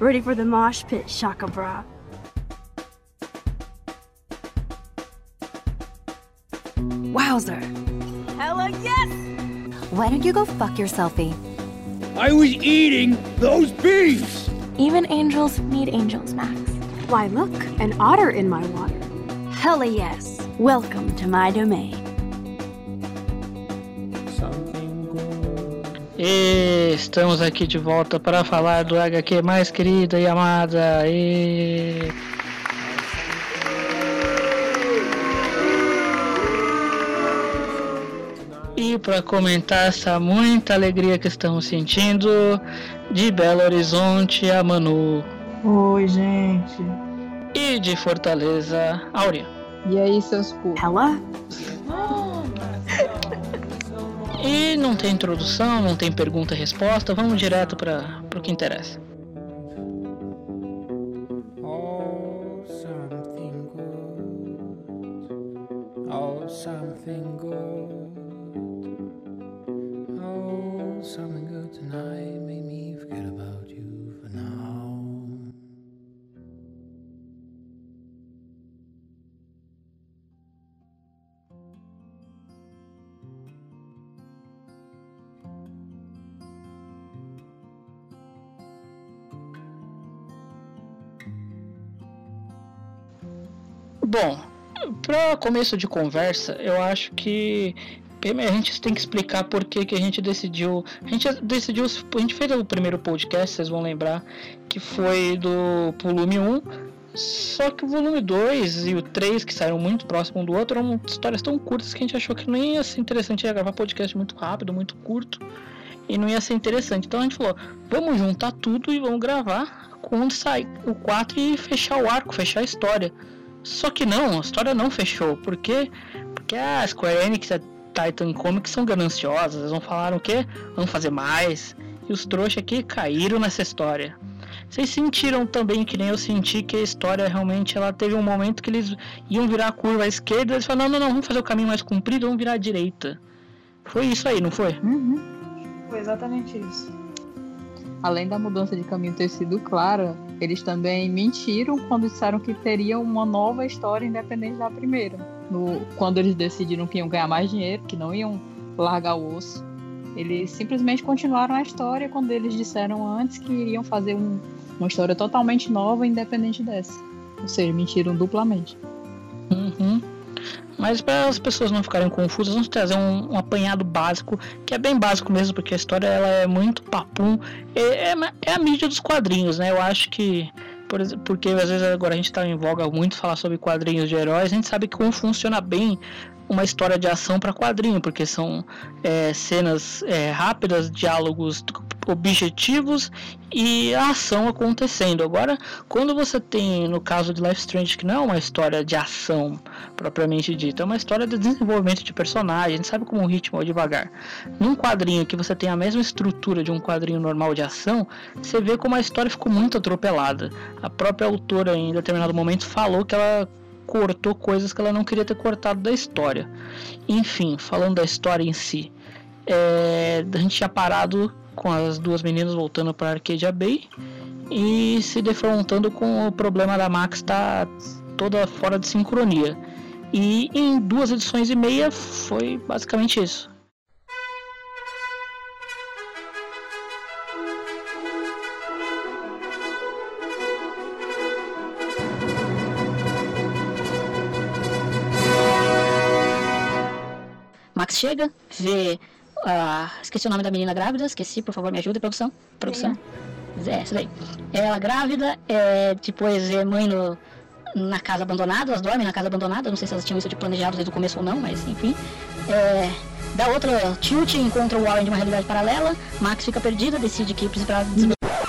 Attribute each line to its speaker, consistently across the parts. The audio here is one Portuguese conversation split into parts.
Speaker 1: Ready for the mosh pit, Shaka Bra. Wowzer. Hella yes!
Speaker 2: Why don't you go fuck yourselfie? Eh?
Speaker 3: I was eating those beefs!
Speaker 4: Even angels need angels, Max.
Speaker 1: Why, look, an otter in my water. Hella yes. Welcome to my domain.
Speaker 5: E estamos aqui de volta para falar do HQ mais querida e amada. E... E para comentar essa muita alegria que estamos sentindo, de Belo Horizonte a Manu.
Speaker 6: Oi, gente.
Speaker 5: E de Fortaleza, Áurea.
Speaker 6: E aí, seus cu?
Speaker 1: Hella?
Speaker 5: E não tem introdução, não tem pergunta e resposta, vamos direto para o que interessa.
Speaker 7: Oh, something good. Oh, something good. Oh, something good tonight.
Speaker 5: Bom, para começo de conversa, eu acho que a gente tem que explicar por que, que a gente decidiu. A gente decidiu. A gente fez o primeiro podcast, vocês vão lembrar, que foi do volume 1. Só que o volume 2 e o 3, que saíram muito próximo um do outro, eram histórias tão curtas que a gente achou que nem ia ser interessante ia gravar podcast muito rápido, muito curto. E não ia ser interessante. Então a gente falou, vamos juntar tudo e vamos gravar quando sai o 4 e fechar o arco, fechar a história. Só que não, a história não fechou. Por quê? Porque a Square Enix e a Titan Comics são gananciosas. Eles vão falar o quê? Vamos fazer mais. E os trouxas aqui caíram nessa história. Vocês sentiram também, que nem eu senti, que a história realmente ela teve um momento que eles iam virar a curva à esquerda. Eles falaram: não, não, não, vamos fazer o caminho mais comprido, vamos virar à direita. Foi isso aí, não foi?
Speaker 6: Uhum. Foi exatamente isso. Além da mudança de caminho ter sido clara, eles também mentiram quando disseram que teria uma nova história independente da primeira. No, quando eles decidiram que iam ganhar mais dinheiro, que não iam largar o osso, eles simplesmente continuaram a história quando eles disseram antes que iriam fazer um, uma história totalmente nova, independente dessa. Ou seja, mentiram duplamente.
Speaker 5: Uhum. Mas para as pessoas não ficarem confusas, vamos trazer um, um, apanhado básico, que é bem básico mesmo, porque a história ela é muito papum. É, é, é a mídia dos quadrinhos, né? Eu acho que. Por, porque às vezes agora a gente está em voga muito falar sobre quadrinhos de heróis, a gente sabe como funciona bem uma história de ação para quadrinho, porque são é, cenas é, rápidas, diálogos objetivos e a ação acontecendo. Agora, quando você tem, no caso de Life Strange, que não é uma história de ação propriamente dita, é uma história de desenvolvimento de gente sabe como o ritmo é devagar. Num quadrinho que você tem a mesma estrutura de um quadrinho normal de ação, você vê como a história ficou muito atropelada. A própria autora, em determinado momento, falou que ela cortou coisas que ela não queria ter cortado da história. Enfim, falando da história em si, é, a gente tinha parado com as duas meninas voltando para Arcadia Bay e se defrontando com o problema da Max estar tá toda fora de sincronia. E em duas edições e meia foi basicamente isso.
Speaker 8: Chega, vê. Uh, esqueci o nome da menina grávida, esqueci, por favor, me ajuda, produção. Produção. É, isso daí. Ela grávida, é, depois é mãe no, na casa abandonada, elas dormem na casa abandonada, não sei se elas tinham isso de planejado desde o começo ou não, mas enfim. É, da outra, Tilt encontra o Warren de uma realidade paralela, Max fica perdida, decide que precisa pra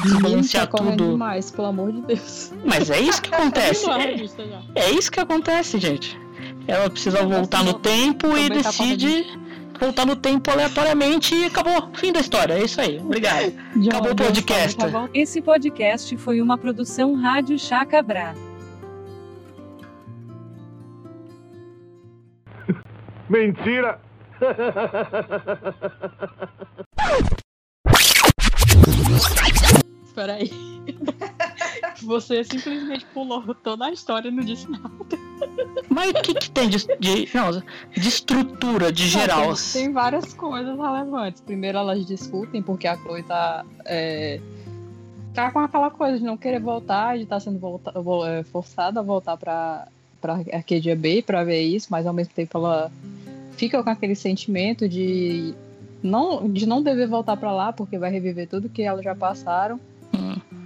Speaker 8: desbalancear
Speaker 6: tá
Speaker 8: tudo.
Speaker 6: demais, pelo amor de Deus.
Speaker 5: Mas é isso que acontece. É, é isso que acontece, gente. Ela precisa voltar no tempo e decide voltar no tempo aleatoriamente e acabou. Fim da história. É isso aí. Obrigado. Acabou o podcast.
Speaker 9: Esse podcast foi uma produção Rádio Chacabra.
Speaker 3: Mentira!
Speaker 6: Espera aí. Você simplesmente pulou toda a história e não disse nada.
Speaker 5: Mas o que, que tem de, de, não, de estrutura, de geral?
Speaker 6: Não, tem, tem, várias coisas relevantes. Primeiro, elas discutem porque a Chloe tá. É, tá com aquela coisa de não querer voltar, de estar tá sendo volta, é, forçada a voltar pra, pra Arcadia Bay pra ver isso, mas ao mesmo tempo ela fica com aquele sentimento de não, de não dever voltar para lá porque vai reviver tudo que elas já passaram.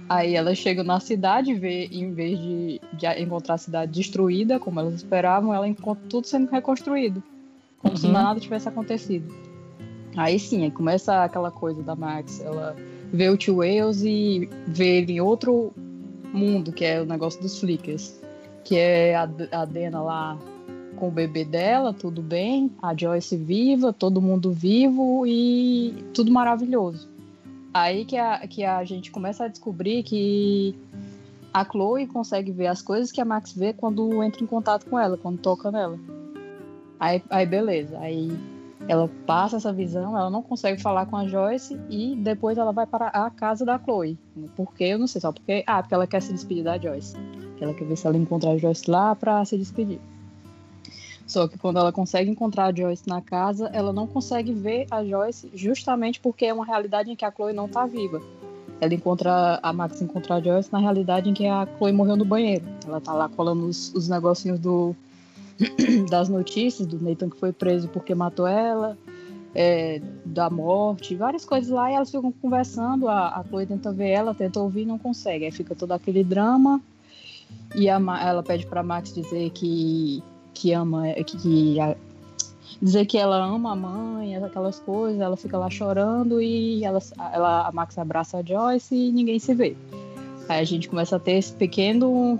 Speaker 6: Aí elas chegam na cidade e vê, em vez de, de, encontrar a cidade destruída, como elas esperavam, ela encontra tudo sendo reconstruído. Como uhum. se nada tivesse acontecido. Aí sim, aí começa aquela coisa da Max. Ela vê o tio Wales e vê ele em outro mundo, que é o negócio dos flickers. Que é a, a Dena lá com o bebê dela, tudo bem, a Joyce viva, todo mundo vivo e tudo maravilhoso. Aí que a, que a gente começa a descobrir que a Chloe consegue ver as coisas que a Max vê quando entra em contato com ela, quando toca nela. Aí, aí beleza, aí ela passa essa visão, ela não consegue falar com a Joyce e depois ela vai para a casa da Chloe. Por quê? Eu não sei, só porque. Ah, porque ela quer se despedir da Joyce. Ela quer ver se ela encontra a Joyce lá para se despedir. Só que quando ela consegue encontrar a Joyce na casa, ela não consegue ver a Joyce justamente porque é uma realidade em que a Chloe não tá viva. Ela encontra a Max encontra a Joyce na realidade em que a Chloe morreu no banheiro. Ela tá lá colando os, os negocinhos do das notícias do Nathan que foi preso porque matou ela, é, da morte, várias coisas lá, e elas ficam conversando, a, a Chloe tenta ver ela, tenta ouvir não consegue. Aí fica todo aquele drama. E a, ela pede para Max dizer que que ama, que, que a, dizer que ela ama a mãe, aquelas coisas, ela fica lá chorando e ela, ela, a Max abraça a Joyce e ninguém se vê. Aí a gente começa a ter esse pequeno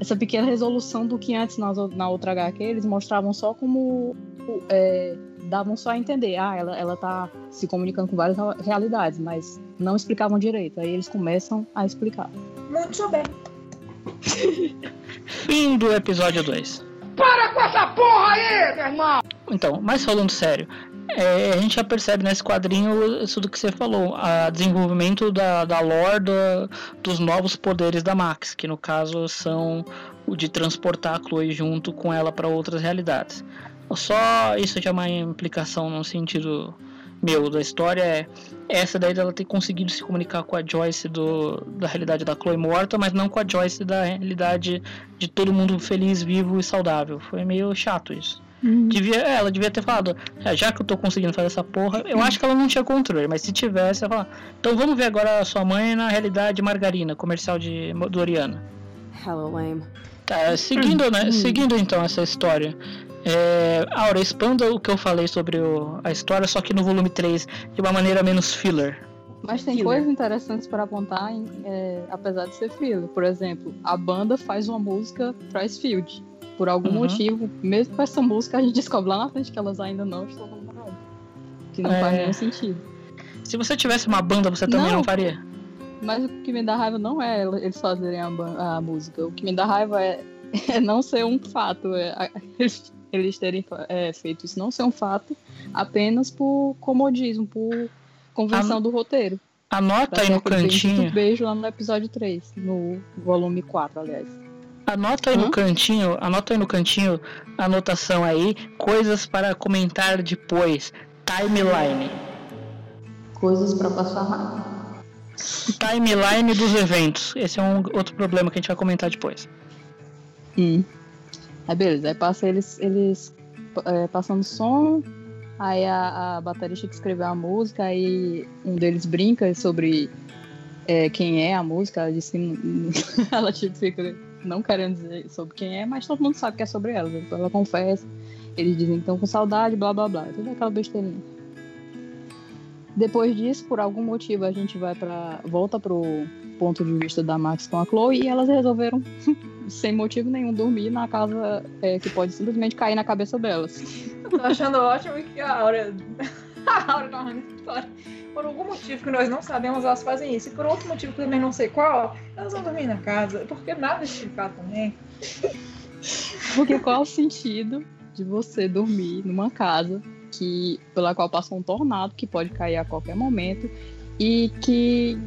Speaker 6: essa pequena resolução do que antes na, na outra HQ eles mostravam só como é, davam só a entender, ah, ela, ela tá se comunicando com várias realidades, mas não explicavam direito. Aí eles começam a explicar.
Speaker 10: Muito bem.
Speaker 5: Fim do episódio 2.
Speaker 3: Com essa porra aí, meu irmão!
Speaker 5: Então, mas falando sério, é, a gente já percebe nesse quadrinho isso do que você falou, o desenvolvimento da, da lore do, dos novos poderes da Max, que no caso são o de transportar a Chloe junto com ela para outras realidades. Só isso já é uma implicação no sentido meu da história é essa daí dela ter conseguido se comunicar com a Joyce do, da realidade da Chloe morta, mas não com a Joyce da realidade de todo mundo feliz, vivo e saudável. Foi meio chato isso. Uhum. Devia, é, ela devia ter falado, é, já que eu tô conseguindo fazer essa porra, eu acho que ela não tinha controle, mas se tivesse, ela falar, então vamos ver agora a sua mãe na realidade margarina, comercial de Doriana.
Speaker 2: Hello, lame.
Speaker 5: Tá, seguindo, né, uhum. seguindo então essa história, é, Aura, expanda o que eu falei sobre o, a história, só que no volume 3, de uma maneira menos filler.
Speaker 6: Mas tem filler. coisas interessantes para apontar, em, é, apesar de ser filler. Por exemplo, a banda faz uma música Field. Por algum uhum. motivo, mesmo com essa música, a gente descobre lá na frente que elas ainda não estão namoradas. Que não é... faz nenhum sentido.
Speaker 5: Se você tivesse uma banda, você também não, não faria?
Speaker 6: Mas o que me dá raiva não é eles fazerem a, a música. O que me dá raiva é, é não ser um fato. É, eles eles terem é, feito isso não ser um fato, apenas por comodismo, por convenção An... do roteiro.
Speaker 5: Anota aí no cantinho.
Speaker 6: Beijo lá no episódio 3, no volume 4, aliás.
Speaker 5: Anota aí Hã? no cantinho, anota aí no cantinho a anotação aí, coisas para comentar depois. Timeline.
Speaker 6: Coisas para passar rápido.
Speaker 5: Timeline dos eventos. Esse é um outro problema que a gente vai comentar depois.
Speaker 6: Hum. Aí beleza, aí passa eles, eles é, passando som, aí a, a baterista que escreveu a música, aí um deles brinca sobre é, quem é a música, ela disse ela tipo, fica não querendo dizer sobre quem é, mas todo mundo sabe que é sobre ela. Então ela confessa, eles dizem que estão com saudade, blá blá blá, toda aquela besteirinha. Depois disso, por algum motivo, a gente vai para volta pro ponto de vista da Max com a Chloe e elas resolveram sem motivo nenhum, dormir na casa é, que pode simplesmente cair na cabeça delas.
Speaker 10: Eu tô achando ótimo que a Aura. a Aura essa história. Por algum motivo que nós não sabemos, elas fazem isso. E por outro motivo que também não sei qual, elas vão dormir na casa. Porque nada explicar também.
Speaker 6: Porque qual o sentido de você dormir numa casa que pela qual passa um tornado que pode cair a qualquer momento e que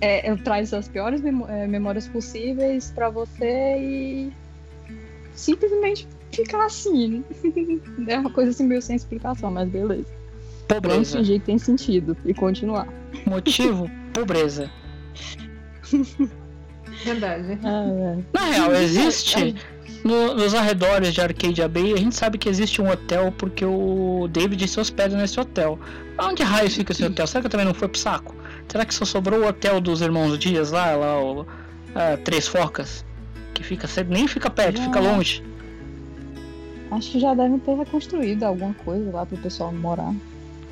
Speaker 6: é, é, traz as piores é, memórias possíveis pra você e simplesmente ficar assim. É uma coisa assim meio sem explicação, mas beleza. Vamos
Speaker 5: Pobreza.
Speaker 6: fingir que tem sentido e continuar.
Speaker 5: Motivo? Pobreza.
Speaker 10: Verdade.
Speaker 6: Ah,
Speaker 5: Na real, existe. no- nos arredores de Arcadia Bay, a gente sabe que existe um hotel porque o David se hospeda nesse hotel. Onde raios fica esse hotel? Será que também não foi pro saco? Será que só sobrou o hotel dos irmãos Dias lá, lá o ah, Três Focas? Que fica nem fica perto, fica longe.
Speaker 6: acho que já devem ter reconstruído alguma coisa lá pro pessoal morar.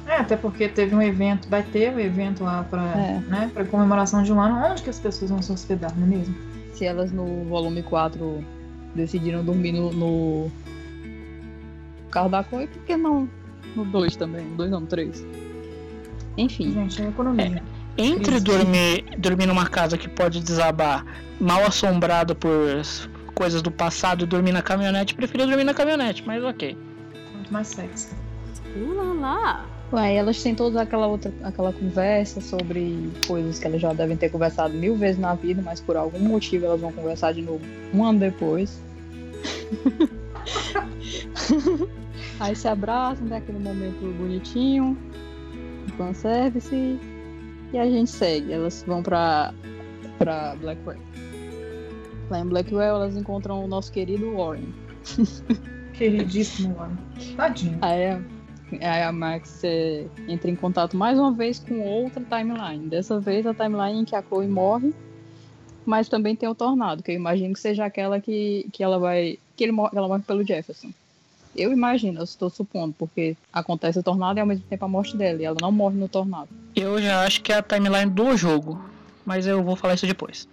Speaker 10: É, até porque teve um evento, vai ter um evento lá pra,
Speaker 6: É.
Speaker 10: né, pra comemoração de um ano. Onde que as pessoas vão se hospedar, não é mesmo?
Speaker 6: Se elas no volume 4 decidiram dormir no, no carro da Chloe, por que não no 2 também? No 2 não, no 3. Enfim.
Speaker 10: Gente, é economia.
Speaker 5: Entre dormir, dormir numa casa que pode desabar, mal assombrado por coisas do passado, e dormir na caminhonete, prefiro dormir na caminhonete, mas ok.
Speaker 10: Muito mais sexy.
Speaker 1: La la.
Speaker 6: Ué, elas têm toda aquela outra aquela conversa sobre coisas que elas já devem ter conversado mil vezes na vida, mas por algum motivo elas vão conversar de novo um ano depois. Aí se abraçam, tem aquele momento bonitinho, fanservice, e a gente segue. Elas vão pra, pra Blackwell. Lá em Blackwell elas encontram o nosso querido Warren.
Speaker 10: Queridíssimo, mano. Tadinho.
Speaker 6: Aí a, aí a Max é, entra em contato mais uma vez com outra timeline. Dessa vez a timeline em que a Chloe morre, mas também tem o tornado, que eu imagino que seja aquela que, que ela vai. que ele morre, ela morre pelo Jefferson. Eu imagino, eu estou supondo, porque acontece o tornado e ao mesmo tempo a morte dela, e ela não morre no tornado.
Speaker 5: Eu já acho que é a timeline do jogo, mas eu vou falar isso depois.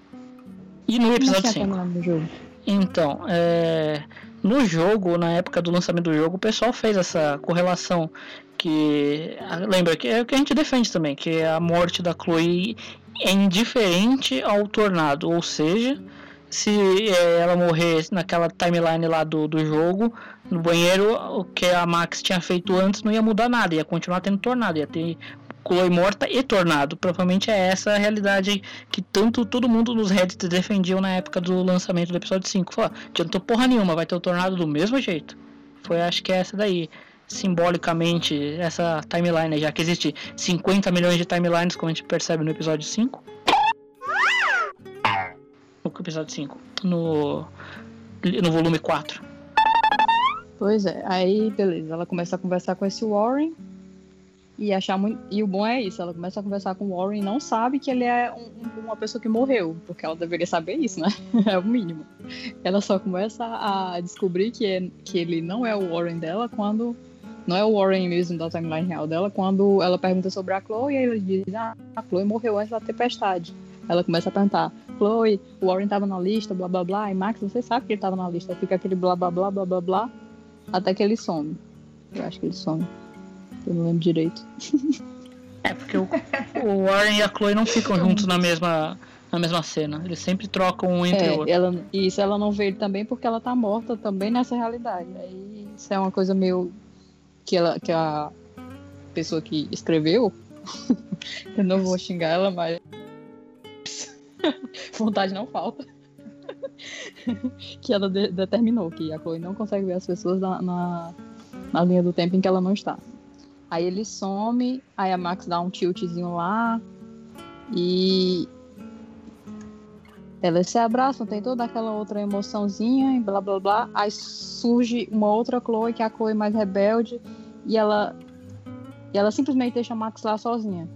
Speaker 5: E no
Speaker 6: Como
Speaker 5: episódio
Speaker 6: assim a
Speaker 5: 5?
Speaker 6: timeline do jogo?
Speaker 5: Então, é, no jogo, na época do lançamento do jogo, o pessoal fez essa correlação que lembra que é o que a gente defende também, que a morte da Chloe é indiferente ao tornado, ou seja, se é, ela morrer naquela timeline lá do, do jogo, no banheiro, o que a Max tinha feito antes não ia mudar nada, ia continuar tendo tornado, ia ter Chloe morta e tornado. Provavelmente é essa a realidade que tanto todo mundo nos Reddit defendiam na época do lançamento do episódio 5. Falou, "Ó, adiantou porra nenhuma, vai ter o tornado do mesmo jeito. Foi, acho que é essa daí. Simbolicamente, essa timeline, já que existe 50 milhões de timelines, como a gente percebe no episódio 5. No episódio 5. No, no volume 4.
Speaker 6: Pois é, aí beleza, ela começa a conversar com esse Warren e achar muito. E o bom é isso, ela começa a conversar com o Warren e não sabe que ele é um- uma pessoa que morreu, porque ela deveria saber isso, né? É o mínimo. Ela só começa a descobrir que, é, que ele não é o Warren dela quando. Não é o Warren mesmo da timeline real dela, quando ela pergunta sobre a Chloe e ele diz: Ah, a Chloe morreu antes da tempestade. Ela começa a perguntar: Chloe, o Warren tava na lista, blá blá blá, e Max, você sabe que ele tava na lista. Fica aquele blá blá blá blá blá blá, até que ele some. Eu acho que ele some. Eu não lembro direito.
Speaker 5: É, porque o, o Warren e a Chloe não ficam juntos na mesma, na mesma cena. Eles sempre trocam um entre o
Speaker 6: É,
Speaker 5: outro.
Speaker 6: ela, e isso ela não vê ele também porque ela tá morta também nessa realidade. Aí isso é uma coisa meio que ela que a pessoa que escreveu, eu não vou xingar ela, mas vontade não falta. que ela de- determinou que a Chloe não consegue ver as pessoas na, na, na linha do tempo em que ela não está. Aí ele some, aí a Max dá um tiltzinho lá e elas se abraçam, tem toda aquela outra emoçãozinha e blá blá blá. Aí surge uma outra Chloe, que é a Chloe mais rebelde, e ela, e ela simplesmente deixa a Max lá sozinha.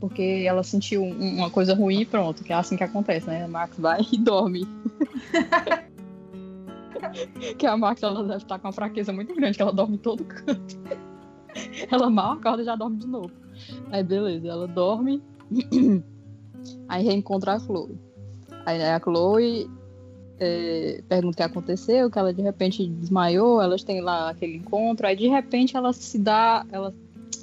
Speaker 6: Porque ela sentiu um- uma coisa ruim e pronto, que é assim que acontece, né? A Max vai e dorme. que a Max ela deve estar com uma fraqueza muito grande, que ela dorme em todo canto. ela mal acorda e já dorme de novo. Aí beleza, ela dorme. Aí reencontra a Chloe. Aí a Chloe é, pergunta o que aconteceu, que ela de repente desmaiou, elas têm lá aquele encontro, aí de repente ela se dá, ela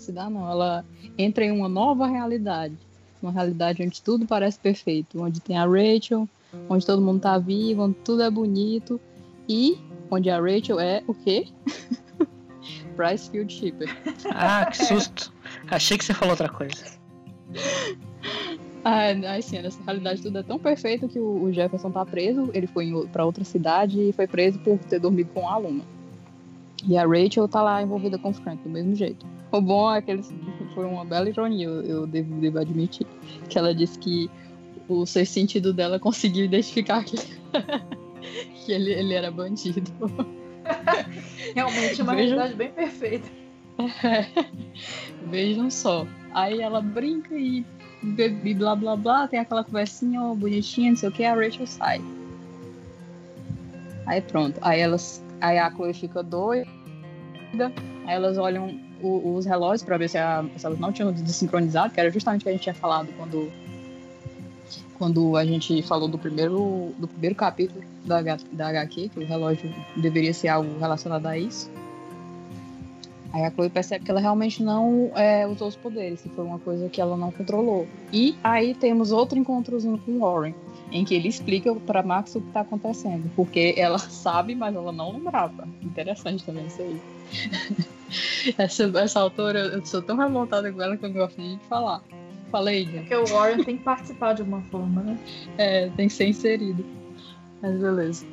Speaker 6: se dá não, ela entra em uma nova realidade, uma realidade onde tudo parece perfeito, onde tem a Rachel, onde todo mundo tá vivo, onde tudo é bonito e onde a Rachel é o quê? Field Shipper.
Speaker 5: Ah, que susto. Achei que você falou outra coisa.
Speaker 6: Ah, assim, nessa realidade tudo é tão perfeito que o, Jefferson tá preso, ele foi pra outra cidade e foi preso por ter dormido com a aluna. E a Rachel tá lá envolvida com o Frank do mesmo jeito. O bom é que eles, foi uma bela ironia, eu, eu devo, devo admitir, que ela disse que o sexto sentido dela conseguiu identificar que, que ele, ele era bandido.
Speaker 10: Realmente é uma
Speaker 6: Veja-
Speaker 10: realidade bem perfeita.
Speaker 6: Vejam só. Aí ela brinca e, e blá blá blá, tem aquela conversinha ó, bonitinha, não sei o que, a Rachel sai. Aí pronto. Aí elas. Aí a Chloe fica doida. Aí elas olham os relógios pra ver se, a- se elas não tinham desincronizado, que era justamente o que a gente tinha falado quando. Quando a gente falou do primeiro, do primeiro capítulo da, da HQ, que o relógio deveria ser algo relacionado a isso. Aí a Chloe percebe que ela realmente não é, usou os poderes, que foi uma coisa que ela não controlou. E aí temos outro encontrozinho com Warren, em que ele explica pra Max o que tá acontecendo. Porque ela sabe, mas ela não lembrava. Interessante também isso aí. essa, essa autora, eu sou tão revoltada com ela que eu não gosto nem de falar. Falei, gente.
Speaker 10: Porque o Warren tem que participar de alguma forma, né?
Speaker 6: É, tem que ser inserido. Mas beleza.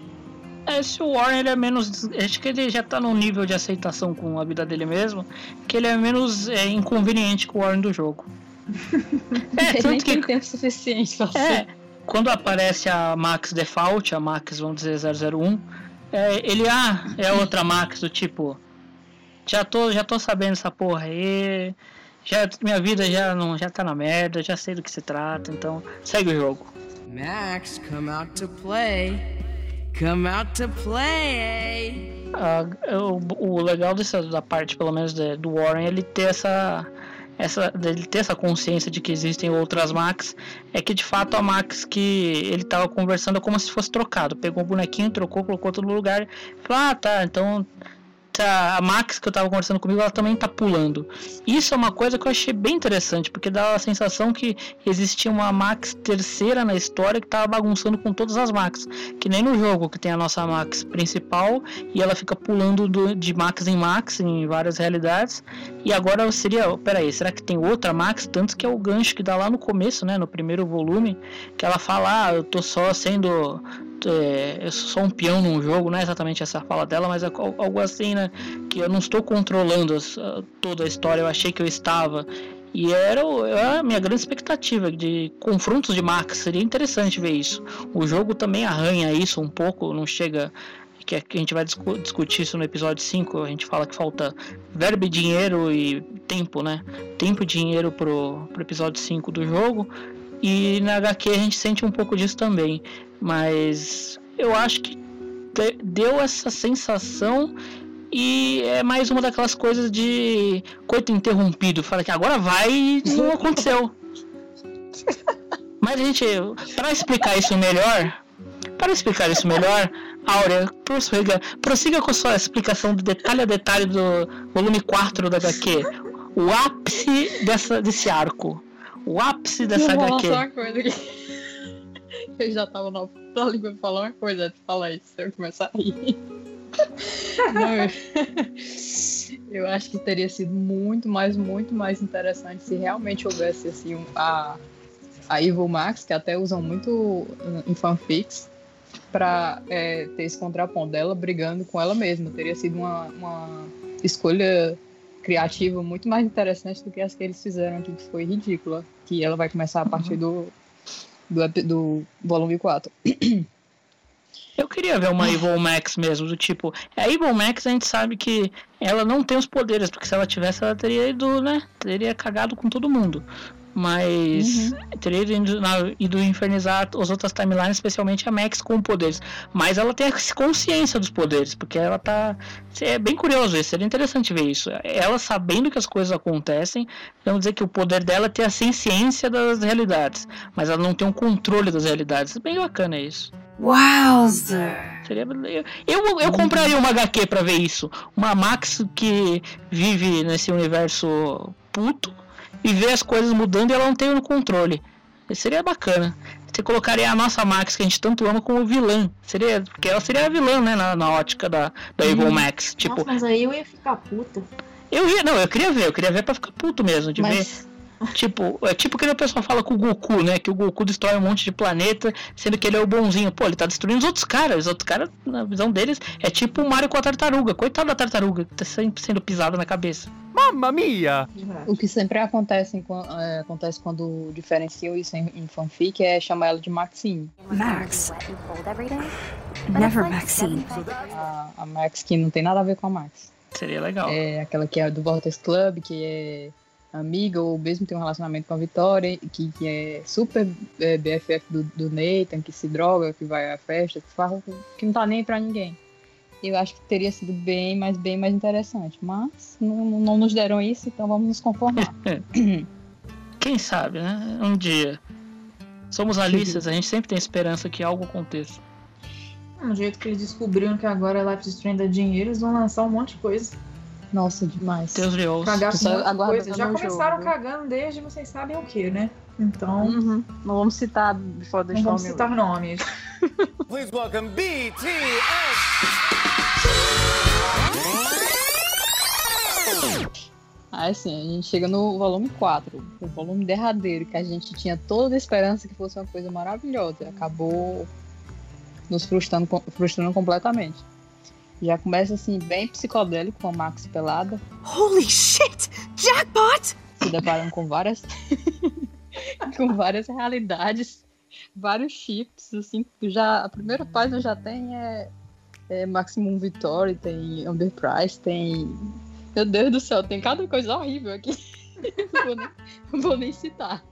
Speaker 5: Esse Warren ele é menos. Acho que ele já tá num nível de aceitação com a vida dele mesmo, que ele é menos é, inconveniente que o Warren do jogo. É,
Speaker 6: ele nem
Speaker 5: tanto
Speaker 6: tem
Speaker 5: que.
Speaker 6: tempo suficiente pra
Speaker 5: É,
Speaker 6: ser.
Speaker 5: quando aparece a Max Default, a Max, vamos dizer, 001, é, ele, ah, é outra Max do tipo. Já tô, já tô sabendo essa porra aí. Já, minha vida já, não, já tá na merda, já sei do que se trata, então segue o jogo.
Speaker 7: Max, come out to play. Come out to play.
Speaker 5: Ah, o, o legal dessa da parte, pelo menos de- do Warren, ele ter essa essa dele ter essa consciência de que existem outras Max, é que de fato a Max que ele tava conversando é como se fosse trocado. Pegou o bonequinho, trocou, colocou todo no lugar. Falou: "Ah, tá, então tá, a Max que eu tava conversando comigo, ela também tá pulando". Isso é uma coisa que eu achei bem interessante, porque dá a sensação que existia uma Max terceira na história que tava bagunçando com todas as Max, que nem no jogo que tem a nossa Max principal e ela fica pulando do- de Max em Max em várias realidades. E agora seria, peraí, será que tem outra Max? Tanto que é o gancho que dá lá no começo, né, no primeiro volume, que ela fala, ah, eu tô só sendo é, eu sou só um peão num jogo, não é exatamente essa fala dela, mas é al- algo assim, né? Que eu não estou controlando toda a história, eu achei que eu estava. E era, era a minha grande expectativa de confrontos de Max, seria interessante ver isso. O jogo também arranha isso um pouco, não chega. Que a que a gente vai discu- discutir isso no episódio 5, a gente fala que falta verbo dinheiro e tempo, né? Tempo e dinheiro pro, pro episódio 5 do jogo. E na HQ a gente sente um pouco disso também. Mas eu acho que de- deu essa sensação e é mais uma daquelas coisas de coito interrompido. Fala que agora vai e não aconteceu. Mas, gente, para explicar isso melhor, para explicar isso melhor, Áurea, prossiga, prossiga com a sua explicação de detalhe a detalhe do volume 4 da HQ. O ápice dessa, desse arco. O ápice dessa
Speaker 6: eu vou
Speaker 5: HQ.
Speaker 6: falar uma coisa aqui. Eu já tava na da língua pra falar uma coisa de falar isso, eu começar a rir. Não, eu... acho que teria sido muito mais, muito mais interessante se realmente houvesse assim a, a Evil Max, que até usam muito em fanfics, pra é, ter esse contraponto dela brigando com ela mesma. Teria sido uma, uma escolha criativa muito mais interessante do que as que eles fizeram aqui, que foi ridícula. Que ela vai começar a partir do, do, do volume 4.
Speaker 5: Eu queria ver uma Evil Max mesmo, do tipo. A Evil Max a gente sabe que ela não tem os poderes, porque se ela tivesse, ela teria ido, né? Teria cagado com todo mundo. Mas teria ido, na, ido infernizar as outras timelines, especialmente a Max com poderes. Mas ela tem a consciência dos poderes, porque ela tá. É bem curioso isso, seria interessante ver isso. Ela sabendo que as coisas acontecem, vamos dizer que o poder dela é ter a ciência das realidades, mas ela não tem um controle das realidades. Bem bacana isso.
Speaker 1: Wowzer!
Speaker 5: Seria... Eu, eu, eu compraria uma HQ pra ver isso. Uma Max que vive nesse universo puto e vê as coisas mudando e ela não tem o controle. Seria bacana. Você colocaria a nossa Max, que a gente tanto ama, como vilã. Seria, porque ela seria a vilã, né, na, na ótica da, da Evil Max. Tipo,
Speaker 10: Nossa, mas aí eu ia ficar puta.
Speaker 5: eu ia, não, eu queria ver, eu queria ver pra ficar puto mesmo, de ver. Tipo, é tipo que o pessoal fala com o Goku, né? Que o Goku destrói um monte de planeta, sendo que ele é o bonzinho. Pô, ele tá destruindo os outros caras. Os outros caras, na visão deles, é tipo o Mario com a tartaruga. Coitado da tartaruga, que tá sempre sendo pisada na cabeça.
Speaker 11: Mamma mia!
Speaker 6: O que sempre acontece, é, acontece quando diferenciam isso em, em fanfic é chamar ela de Maxine.
Speaker 1: Max. Never Maxine.
Speaker 6: A, a Max que não tem nada a ver com a Max.
Speaker 5: Seria legal.
Speaker 6: É aquela que é do Vortex Club, que é amiga ou mesmo tem um relacionamento com a Vitória, que, que é super é, BFF do, do Nathan, que se droga, que vai à festa, que, fala, que não tá nem pra ninguém. Eu acho que teria sido bem, mas bem mais interessante. Mas não, não nos deram isso, então vamos nos conformar.
Speaker 5: Quem sabe, né? Um dia. Somos alistas, a gente sempre tem esperança que algo aconteça.
Speaker 10: Do jeito que eles descobriram que agora a Life is Strange dá dinheiro, eles vão lançar um monte de coisa.
Speaker 6: Nossa, demais.
Speaker 5: Deus lhe ouça.
Speaker 10: Coisa. Já começaram
Speaker 6: jogo.
Speaker 10: cagando desde vocês sabem o que, né? Então,
Speaker 6: Uhum. Não vamos citar Before
Speaker 10: não vamos citar nomes.
Speaker 11: Please welcome BTS!
Speaker 6: Aí assim, a gente chega no volume 4, o volume derradeiro, que a gente tinha toda a esperança que fosse uma coisa maravilhosa. Acabou nos frustrando, frustrando completamente. Já começa assim, bem psicodélico, com a Max pelada,
Speaker 1: Holy shit! Jackpot!
Speaker 6: se deparando com várias. com várias realidades, vários chips, assim, já. A primeira página já tem é, é Maximum Victory, tem Amber Price, tem. Meu Deus do céu, tem cada coisa horrível aqui. não, vou nem, não vou nem citar.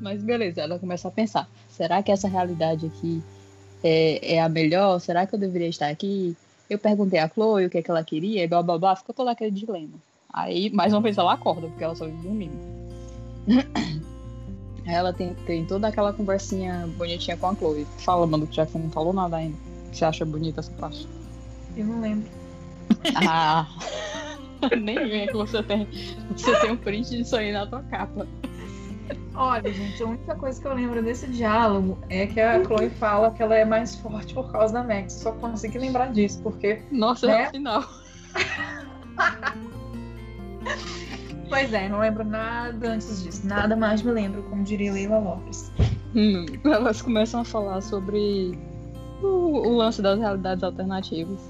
Speaker 6: Mas beleza, ela começa a pensar: será que essa realidade aqui é, é a melhor? Será que eu deveria estar aqui? Eu perguntei a Chloe o que, é que ela queria, e blá blá blá, ficou todo aquele dilema. Aí, mais uma vez, ela acorda, porque ela só vive dormindo. Aí ela tem, tem toda aquela conversinha bonitinha com a Chloe. Fala, mano, que já que você não falou nada ainda. Você acha bonita essa parte?
Speaker 10: Eu não lembro.
Speaker 6: Ah! Nem vem que você tem. Você tem um print disso aí na tua capa.
Speaker 10: Olha, gente, a única coisa que eu lembro desse diálogo é que a Chloe fala que ela é mais forte por causa da Max. Só consegui lembrar disso, porque.
Speaker 6: Nossa,
Speaker 10: Né?
Speaker 6: é o final.
Speaker 10: Pois é, não lembro nada antes disso. Nada mais me lembro, como diria Leila Lopes.
Speaker 6: Hum, elas começam a falar sobre o, o lance das realidades alternativas.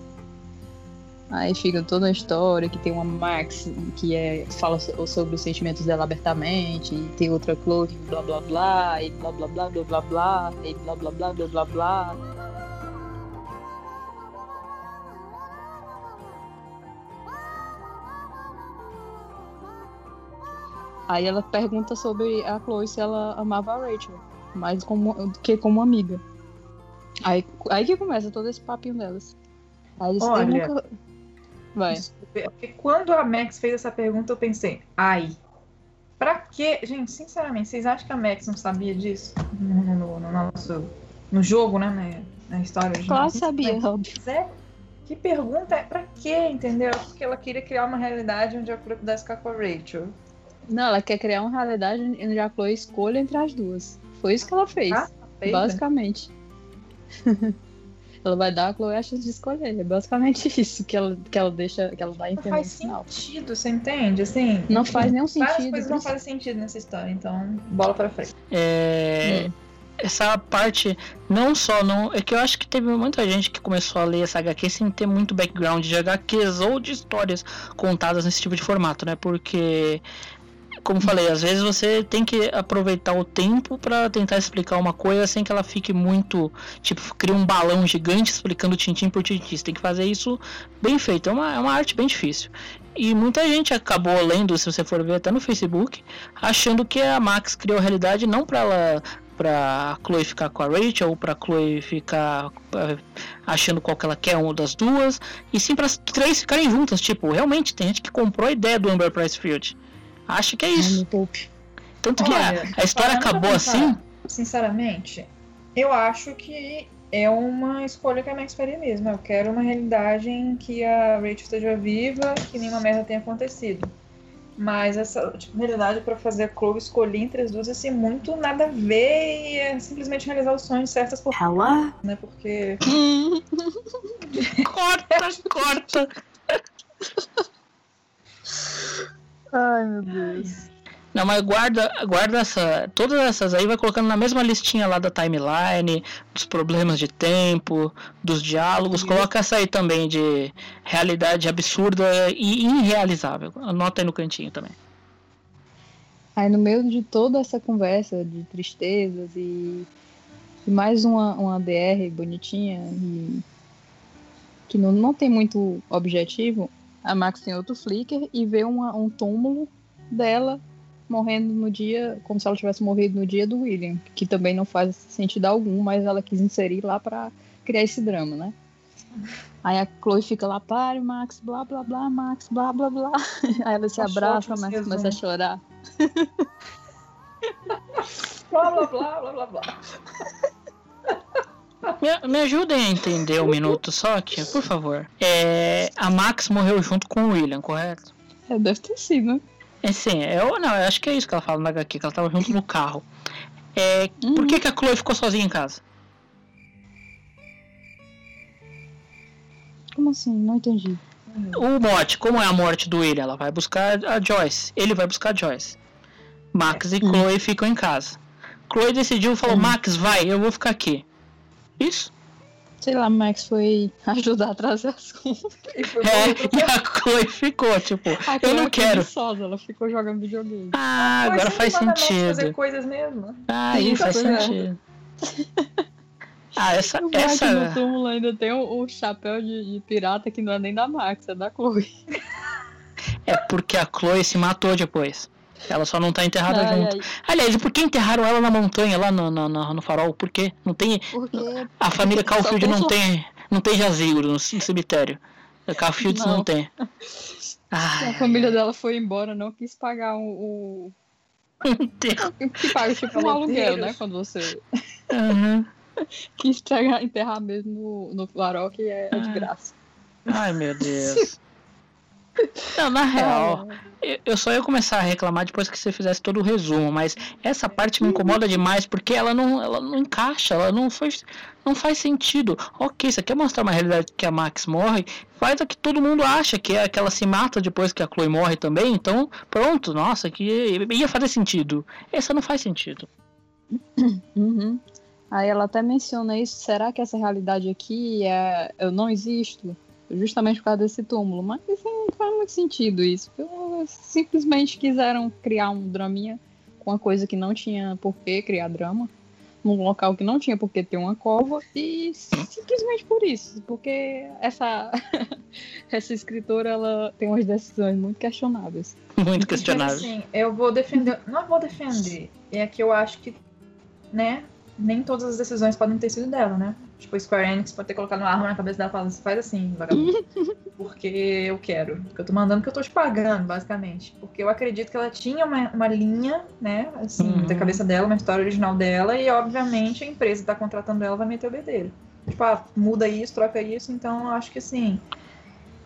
Speaker 6: Aí fica toda a história que tem uma Max que é, fala so- sobre os sentimentos dela abertamente, e tem outra Chloe blá blá blá, e blá blá blá blá blá blá, e blá blá blá blá blá blá. Aí ela pergunta sobre a Chloe se ela amava a Rachel, mais como, do que como amiga. Aí, aí que começa todo esse papinho delas. Aí eles
Speaker 10: Olha.
Speaker 6: têm nunca... Vai.
Speaker 10: É porque quando a Max fez essa pergunta, eu pensei, ai, pra quê? Gente, sinceramente, vocês acham que a Max não sabia disso? No, no- no nosso. No jogo, né? Na, na história original?
Speaker 6: Claro que sabia, óbvio.
Speaker 10: Mas é, que pergunta é pra quê, entendeu? Porque ela queria criar uma realidade onde a Chloe pudesse ficar com a Rachel.
Speaker 6: Não, ela quer criar uma realidade onde a Chloe escolha entre as duas. Foi isso que ela fez,
Speaker 10: Ah, né?
Speaker 6: basicamente. ela vai dar a Chloe a chance de escolher. É basicamente isso que ela, que ela deixa, que ela dá a
Speaker 10: Não
Speaker 6: entender
Speaker 10: faz
Speaker 6: no final.
Speaker 10: sentido, você entende? Assim,
Speaker 6: Não faz nenhum
Speaker 10: Várias
Speaker 6: sentido.
Speaker 10: coisas não fazem sentido nessa história, então bola pra frente.
Speaker 5: É, Essa parte, não só, não, é que eu acho que teve muita gente que começou a ler essa HQ sem ter muito background de HQs ou de histórias contadas nesse tipo de formato, né? Porque, como falei, às vezes você tem que aproveitar o tempo pra tentar explicar uma coisa sem que ela fique muito, tipo, cria um balão gigante explicando tintim por tintim. Você tem que fazer isso bem feito. É uma, é uma arte bem difícil. E muita gente acabou lendo, se você for ver até no Facebook, achando que a Max criou a realidade não pra ela pra Chloe ficar com a Rachel ou pra Chloe ficar eh, achando qual que ela quer, uma das duas, e sim para as três ficarem juntas. Tipo, realmente tem gente que comprou a ideia do Amber Price Field. Acho que é isso. Tanto que a-
Speaker 10: Olha,
Speaker 5: a, história acabou
Speaker 10: pensar,
Speaker 5: assim.
Speaker 10: Sinceramente, eu acho que é uma escolha que a Max faria mesmo. Eu quero uma realidade em que a Rachel esteja viva, que nenhuma merda tenha acontecido. Mas essa tipo, realidade pra fazer a Chloe escolher entre as duas assim, muito nada a ver e é simplesmente realizar os sonhos certas por
Speaker 1: Ela?
Speaker 10: né? Porque.
Speaker 5: corta, corta.
Speaker 6: Ai, meu Deus.
Speaker 5: Não, mas guarda, guarda essa. Todas essas aí vai colocando na mesma listinha lá da timeline, dos problemas de tempo, dos diálogos. Coloca essa aí também de realidade absurda e irrealizável. Anota aí no cantinho também.
Speaker 6: Aí no meio de toda essa conversa de tristezas e, e mais uma, uma DR bonitinha e que não, não tem muito objetivo, a Max tem outro flicker e vê uma, um túmulo dela morrendo no dia, como se ela tivesse morrido no dia do William, que também não faz sentido algum, mas ela quis inserir lá para criar esse drama, né? Aí a Chloe fica lá, pare, Max, blá, blá, blá, Max, blá, blá, blá. Aí ela se abraça, mas começa a
Speaker 10: resumo.
Speaker 6: chorar.
Speaker 10: Blá, blá, blá, blá, blá, blá.
Speaker 5: Me, me ajudem a entender um minuto só, tia, por favor. É, a Max morreu junto com o William, correto?
Speaker 6: É, deve ter sido, né?
Speaker 5: É sim, eu não, eu acho que é isso que ela fala na HQ, que ela tava junto no carro. É, Por que, que a Chloe ficou sozinha em casa?
Speaker 6: Como assim? Não entendi.
Speaker 5: O mote, como é a morte do William? Ela vai buscar a Joyce. Ele vai buscar a Joyce. Max e Chloe ficam em casa. Chloe decidiu, falou, Max, vai, eu vou ficar aqui. Isso?
Speaker 6: Sei lá, Max foi ajudar a trazer as contas.
Speaker 5: É, e a Chloe ficou, tipo,
Speaker 6: A
Speaker 5: eu não quero.
Speaker 6: preguiçosa, ela ficou jogando videogame.
Speaker 5: Ah, agora faz
Speaker 10: Max fazer
Speaker 5: sentido.
Speaker 10: coisas mesmo.
Speaker 5: Ah, aí faz
Speaker 6: Pois é.
Speaker 5: sentido. Ah, essa.
Speaker 6: O Max no
Speaker 5: essa...
Speaker 6: túmulo ainda tem o, o chapéu de, de pirata que não é nem da Max, é da Chloe.
Speaker 5: É porque a Chloe se matou depois. Ela só não tá enterrada
Speaker 6: Ai,
Speaker 5: junto.
Speaker 6: ai.
Speaker 5: Aliás, por que enterraram ela na montanha, lá no, no, no- no farol? Por quê? Não tem.
Speaker 6: Porque
Speaker 5: A família Caulfield não
Speaker 6: só-
Speaker 5: tem, não tem jazigo no cemitério. A Caulfield não.
Speaker 6: Não.
Speaker 5: tem.
Speaker 6: a
Speaker 5: Ah,
Speaker 6: família dela foi embora, não quis pagar o. o... Que paga tipo um aluguel, né? Quando você
Speaker 5: Uhum.
Speaker 6: quis enterrar mesmo no, no farol, que é, é de graça.
Speaker 5: Ai, meu Deus. Não, na real, eu- só ia começar a reclamar depois que você fizesse todo o resumo, mas essa parte me incomoda demais porque ela não, ela não encaixa, ela não faz, não faz sentido. Ok, você quer mostrar uma realidade que a Max morre, faz a que todo mundo acha, que é que ela se mata depois que a Chloe morre também, então pronto, nossa, que ia fazer sentido. Essa não faz sentido.
Speaker 6: Uhum. Aí ela até menciona isso. Será que essa realidade aqui é eu não existo? Justamente por causa desse túmulo. Mas isso não faz muito sentido isso. Eles simplesmente quiseram criar um draminha com uma coisa que não tinha por que criar drama. Num local que não tinha por que ter uma cova. E simplesmente por isso. Porque essa, essa escritora ela tem umas decisões muito questionáveis.
Speaker 5: Muito
Speaker 10: Mas,
Speaker 5: questionável.
Speaker 10: assim, eu vou defender. Não vou defender. É que eu acho que, né? Nem todas as decisões podem ter sido dela, né? Tipo, Square Enix pode ter colocado uma arma na cabeça dela e falado, faz assim, vagabundo. porque eu quero. Porque eu tô mandando que eu tô te pagando, basicamente. Porque eu acredito que ela tinha uma, uma linha, né? Assim,
Speaker 5: Uhum.
Speaker 10: da cabeça dela, uma história original dela, e obviamente a empresa que tá contratando ela vai meter o bedelho. Tipo, ah, muda isso, troca isso, então eu acho que assim.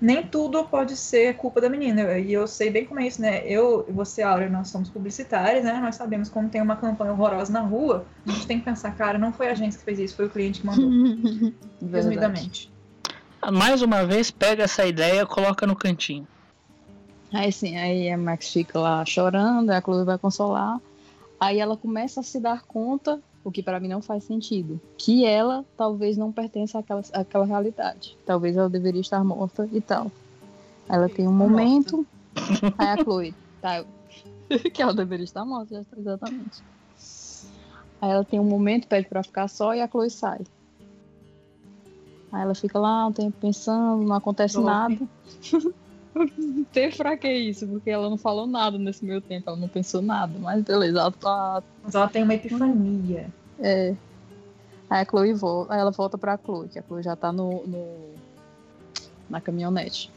Speaker 10: Nem tudo pode ser culpa da menina. E eu sei bem como é isso, né? Eu e você, Aura, nós somos publicitários, né? Nós sabemos como tem uma campanha horrorosa na rua. A gente tem que pensar, cara, não foi a agência que fez isso, foi o cliente que mandou. Resumidamente.
Speaker 5: Mais uma vez, pega essa ideia, coloca no cantinho.
Speaker 6: Aí sim, aí a Max fica lá chorando, aí a Chloe vai consolar. Aí ela começa a se dar conta, o que pra mim não faz sentido, que ela talvez não pertença àquela, àquela realidade. Talvez ela deveria estar morta e tal. Ela tem um momento. Aí a Chloe, tá. que ela deveria estar morta, já- exatamente. Aí ela tem um momento, pede pra ficar só e a Chloe sai. Aí ela fica lá um tempo pensando, não acontece nada. Teve pra que isso? Porque ela não falou nada nesse meio tempo, ela não pensou nada. Mas beleza, ela tá.
Speaker 10: Mas ela tem uma epifania.
Speaker 6: É. Aí a Chloe volta, ela volta pra Chloe, que a Chloe já tá no, no- na caminhonete.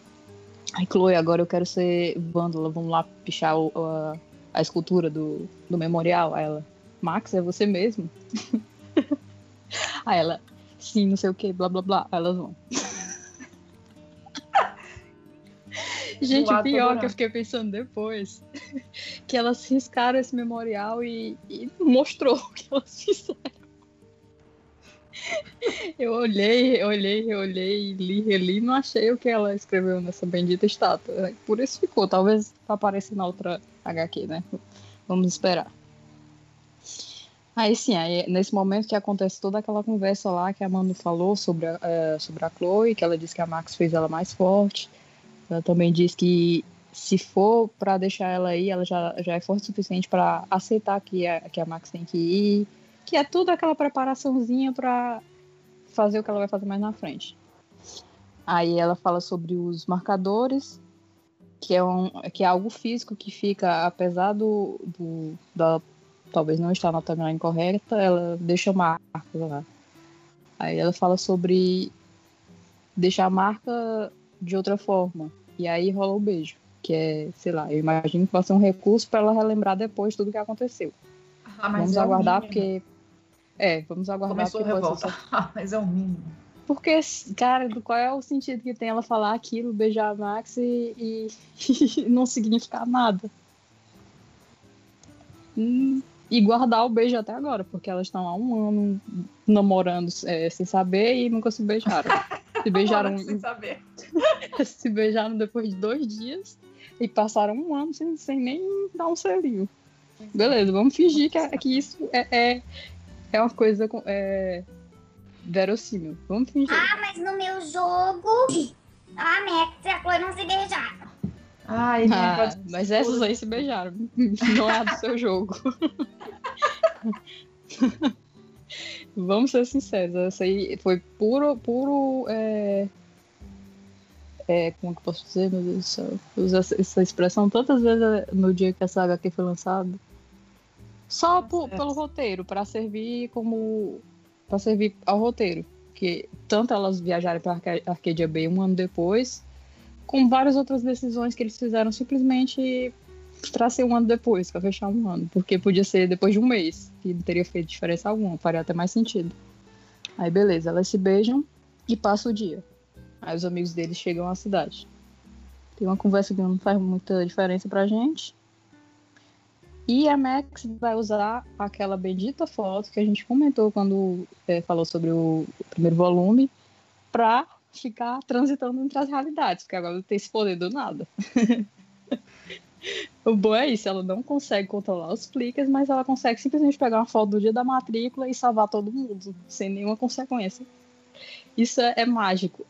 Speaker 6: Aí, Chloe, agora eu quero ser vândala, vamos lá pichar o- a, a escultura do, do memorial. Aí ela, Max, é você mesmo? aí ela, sim, não sei o que, blá blá blá. Aí elas vão. Gente,
Speaker 10: tô
Speaker 6: pior que eu fiquei pensando depois que elas riscaram esse memorial e, e mostrou o que elas fizeram. Eu olhei, olhei, olhei, li, reli, não achei o que ela escreveu nessa bendita estátua. Por isso ficou, talvez pra aparecer na outra HQ, né? Vamos esperar. Aí sim, aí, nesse momento que acontece toda aquela conversa lá que a Manu falou sobre a, eh, sobre a Chloe, que ela disse que a Max fez ela mais forte. Ela também diz que se for para deixar ela aí, ela já, já é forte o suficiente para aceitar que a, que a Max tem que ir. Que é tudo aquela preparaçãozinha para fazer o que ela vai fazer mais na frente. Aí ela fala sobre os marcadores, que é, um, que é algo físico que fica, apesar do, do da talvez não estar na timeline correta, ela deixa marcas lá. Aí ela fala sobre deixar a marca de outra forma. E aí rola o beijo. Que é, sei lá, eu imagino que vai ser um recurso para ela relembrar depois tudo que aconteceu.
Speaker 10: Ah,
Speaker 6: vamos
Speaker 10: é
Speaker 6: aguardar, porque. É, vamos aguardar
Speaker 10: Começou a
Speaker 6: porque pode
Speaker 10: revolta. Ah, mas é o mínimo.
Speaker 6: porque, cara, qual é o sentido que tem ela falar aquilo, beijar a Max e, e não significar nada? Hum, E guardar o beijo até agora, porque elas estão há um ano namorando é, sem saber e nunca se beijaram. Se beijaram,
Speaker 10: Sem saber.
Speaker 6: se beijaram depois de dois dias e passaram um ano sem, sem nem dar um selinho. Beleza, vamos fingir que, que isso é, é, é uma coisa é, verossímil. Vamos fingir.
Speaker 12: Ah, mas no meu jogo, a Max e a Chloe não se beijaram.
Speaker 10: Ai,
Speaker 6: Ah, mas essas aí se beijaram. Não é do seu jogo. Vamos ser sinceros, essa aí foi puro, puro. É... É, como que eu posso dizer, meu Deus do céu? Eu essa, expressão tantas vezes é, no dia que essa HQ foi lançada. Só por- pelo roteiro, para servir como. para servir ao roteiro. Que tanto elas viajarem para Arcadia Bay um ano depois, com várias outras decisões que eles fizeram simplesmente ser um ano depois, para fechar um ano. Porque podia ser depois de um mês, que não teria feito diferença alguma, faria até mais sentido. Aí beleza, elas se beijam e passa o dia. Aí os amigos deles chegam à cidade. Tem uma conversa que não faz muita diferença pra gente. E a Max vai usar aquela bendita foto que a gente comentou quando é, falou sobre o primeiro volume pra ficar transitando entre as realidades, porque agora ela tem esse poder do nada. o bom é isso, ela não consegue controlar os cliques, mas ela consegue simplesmente pegar uma foto do dia da matrícula e salvar todo mundo, sem nenhuma consequência. Isso é, é mágico.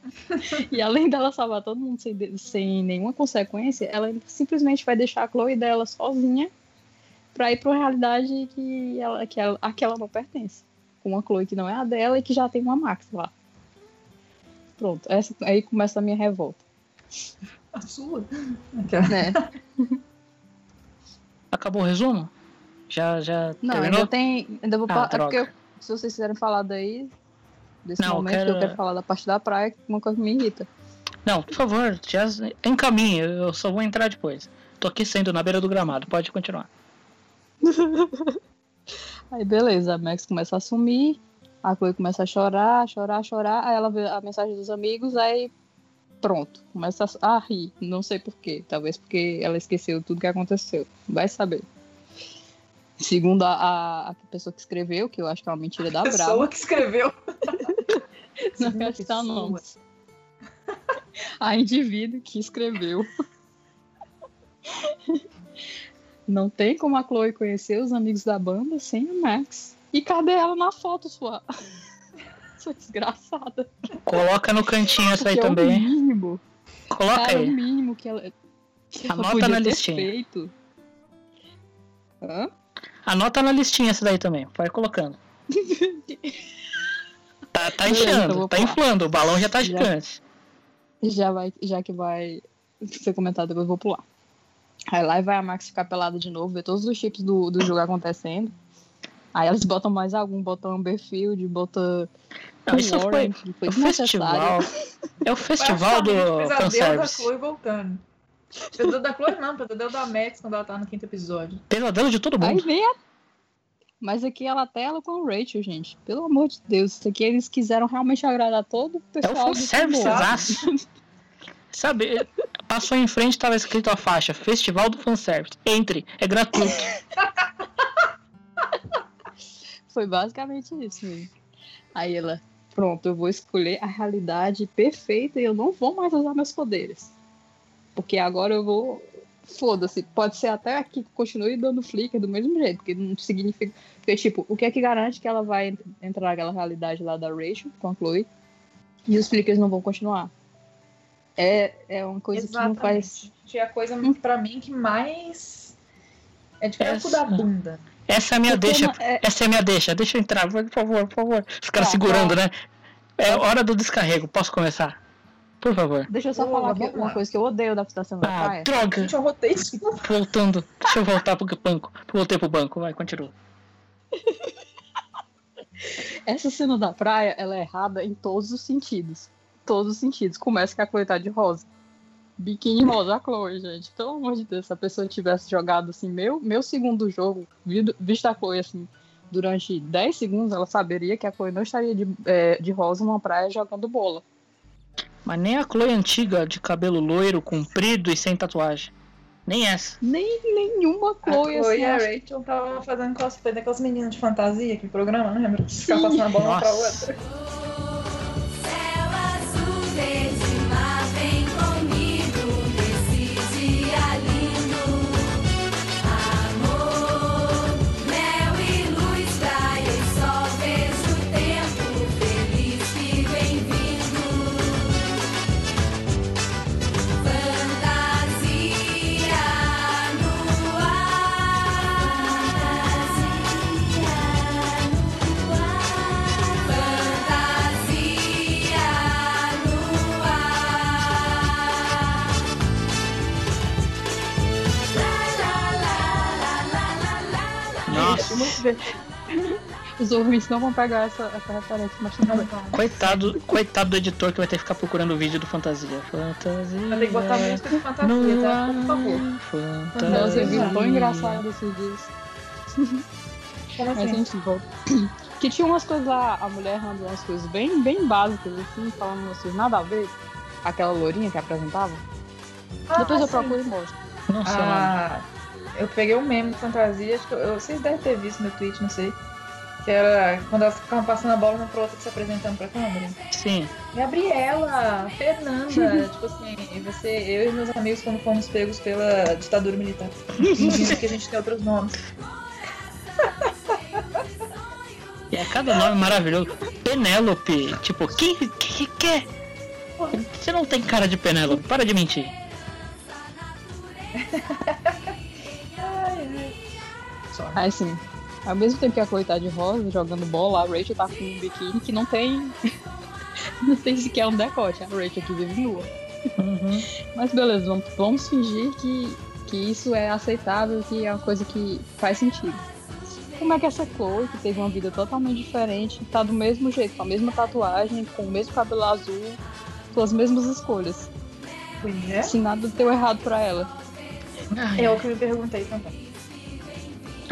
Speaker 6: e além dela salvar todo mundo sem, sem nenhuma consequência, ela simplesmente vai deixar a Chloe dela sozinha pra ir pra uma realidade que ela, que ela, a que ela não pertence. Com uma Chloe que não é a dela e que já tem uma Max lá. Pronto, essa, aí começa a minha revolta.
Speaker 10: A sua?
Speaker 6: Né?
Speaker 5: Acabou o resumo? Já, já
Speaker 6: Não,
Speaker 5: terminou?
Speaker 6: ainda tem. Ainda vou
Speaker 5: Ah,
Speaker 6: pa- é eu- se vocês quiserem falar daí, desse
Speaker 5: Não, eu
Speaker 6: momento que
Speaker 5: quero-
Speaker 6: eu quero falar da parte da praia, que uma coisa que me irrita.
Speaker 5: Não, por favor, já encaminhe, eu só vou entrar depois. Tô aqui sendo na beira do gramado, pode continuar.
Speaker 6: Aí beleza, a Max começa a sumir, a Chloe começa a chorar, chorar, chorar, aí ela vê a mensagem dos amigos, aí pronto, começa a, a rir, não sei porquê, talvez porque ela esqueceu tudo que aconteceu, vai saber. Segundo a, a, a pessoa que escreveu, que eu acho que é uma mentira da
Speaker 10: pessoa
Speaker 6: Brava.
Speaker 10: que escreveu.
Speaker 6: Não quero citar nomes. A indivíduo que escreveu. Não tem como a Chloe conhecer os amigos da banda sem o Max. E cadê ela na foto, sua? Sua desgraçada.
Speaker 5: Coloca no cantinho essa aí
Speaker 6: é o
Speaker 5: também.
Speaker 6: mínimo.
Speaker 5: Coloca
Speaker 6: Cara,
Speaker 5: aí.
Speaker 6: o mínimo que ela, que ela
Speaker 5: Anota
Speaker 6: podia
Speaker 5: na
Speaker 6: ter
Speaker 5: listinha.
Speaker 6: feito. Hã?
Speaker 5: Anota na listinha essa daí também, vai colocando. Tá, tá
Speaker 6: então vou
Speaker 5: tá
Speaker 6: pular.
Speaker 5: inflando, o balão já tá
Speaker 6: Já.
Speaker 5: gigante.
Speaker 6: Já, vai, já que vai ser comentado, depois eu vou pular. Aí lá vai a Max ficar pelada de novo, ver todos os chips do, do jogo acontecendo. Aí elas botam mais algum, botam Amberfield, botam.
Speaker 5: Não, isso foi,
Speaker 6: Warren, que foi
Speaker 5: o festival. É o festival do
Speaker 10: Pesadelo da. Chloe voltando. Pesadelo da Chloe não, pesadelo da Max quando ela tá no quinto episódio.
Speaker 5: Pesadelo de todo
Speaker 6: Aí
Speaker 5: mundo.
Speaker 6: vem a... Mas aqui ela tela com o Rachel, gente. Pelo amor de Deus. Isso aqui eles quiseram realmente agradar todo o
Speaker 5: É o
Speaker 6: pessoal
Speaker 5: fanservice. Sabe, passou em frente, tava escrito a faixa Festival do Fanservice. Entre, é gratuito.
Speaker 6: Foi basicamente isso mesmo. Aí ela, pronto, eu vou escolher a realidade perfeita e eu não vou mais usar meus poderes. Porque agora eu vou foda-se. Pode ser até que continue dando flicker do mesmo jeito, porque não significa. Porque, tipo, o que é que garante que ela vai entrar naquela realidade lá da Rachel com a Chloe e os flickers não vão continuar? É, é uma coisa
Speaker 10: Exatamente.
Speaker 6: que não faz.
Speaker 10: Que é a coisa, pra mim, que mais. É de campo da bunda.
Speaker 5: Essa é a minha
Speaker 6: Porque
Speaker 5: deixa.
Speaker 6: é-
Speaker 5: Essa é a minha deixa. Deixa eu entrar, por favor, por favor. Os caras
Speaker 6: Tá,
Speaker 5: segurando,
Speaker 6: tá.
Speaker 5: né? É hora do descarrego. Posso começar? Por favor.
Speaker 6: Deixa eu só
Speaker 10: Boa,
Speaker 6: falar aqui uma coisa que eu odeio da adaptação da
Speaker 5: Ah,
Speaker 6: praia.
Speaker 5: droga!
Speaker 10: Gente, eu novo.
Speaker 5: Voltando. Deixa eu voltar pro banco. Voltei pro banco. Vai, continua.
Speaker 6: Essa cena da praia, ela é errada em todos os sentidos. Todos os sentidos. Começa com a tá de rosa. Biquíni rosa, a Chloe, gente. Pelo amor de Deus, se a pessoa tivesse jogado assim, meu, meu segundo jogo, visto a Chloe assim, durante 10 segundos, ela saberia que a Chloe não estaria de, é, de rosa numa praia jogando bola.
Speaker 5: Mas nem a Chloe antiga, de cabelo loiro, comprido e sem tatuagem. Nem essa.
Speaker 6: Nem nenhuma
Speaker 10: A
Speaker 6: Chloe,
Speaker 10: Chloe
Speaker 6: assim.
Speaker 10: e a
Speaker 6: acho-
Speaker 10: Rachel estavam fazendo cosplay daquelas meninas de fantasia, aquele programa, não lembra? Ficar passando a bola uma pra
Speaker 5: Nossa.
Speaker 10: outra.
Speaker 5: Nossa.
Speaker 6: Os ouvintes não vão pegar essa, essa referência, mas tudo bem.
Speaker 5: Coitado, coitado do editor que vai ter que ficar procurando o vídeo do Fantasia. Fantasia.
Speaker 10: Vai ter que botar música de fantasia, tá? Por favor.
Speaker 5: Fantasia.
Speaker 6: Nossa, eu vi tão engraçado esses dias.
Speaker 10: Como
Speaker 6: Mas
Speaker 10: assim?
Speaker 6: enfim, volta. Que tinha umas coisas lá, a mulher errando umas coisas bem, bem básicas, assim, falando umas coisas nada a ver. Aquela lourinha que apresentava.
Speaker 10: Ah,
Speaker 6: Depois eu
Speaker 10: sim.
Speaker 6: procuro e mostro.
Speaker 5: Não sei o nome.
Speaker 10: Eu peguei um meme de fantasia, acho que eu- eu- vocês devem ter visto no tweet, não sei. Que era quando elas ficavam passando a bola uma pra outra se apresentando pra câmera.
Speaker 5: Sim.
Speaker 10: Gabriela, Fernanda, tipo assim, você, eu e meus amigos quando fomos pegos pela ditadura militar. Fingindo que a gente tem outros nomes.
Speaker 5: E é cada nome maravilhoso. Penélope. Tipo, quem, quem que quer? Você não tem cara de Penélope. Para de mentir.
Speaker 6: Aí assim, ao mesmo tempo que a Chloe tá de rosa jogando bola, a Rachel tá com um biquíni que não tem. não tem sequer um decote. A Rachel que vive nua.
Speaker 5: Uhum.
Speaker 6: Mas beleza, vamos, vamos fingir que, que isso é aceitável, que é uma coisa que faz sentido. Como é que essa Chloe, que teve uma vida totalmente diferente, tá do mesmo jeito, com a mesma tatuagem, com o mesmo cabelo azul, com as mesmas escolhas?
Speaker 10: Pois é.
Speaker 6: Se nada deu errado pra ela.
Speaker 10: É o que eu me perguntei também.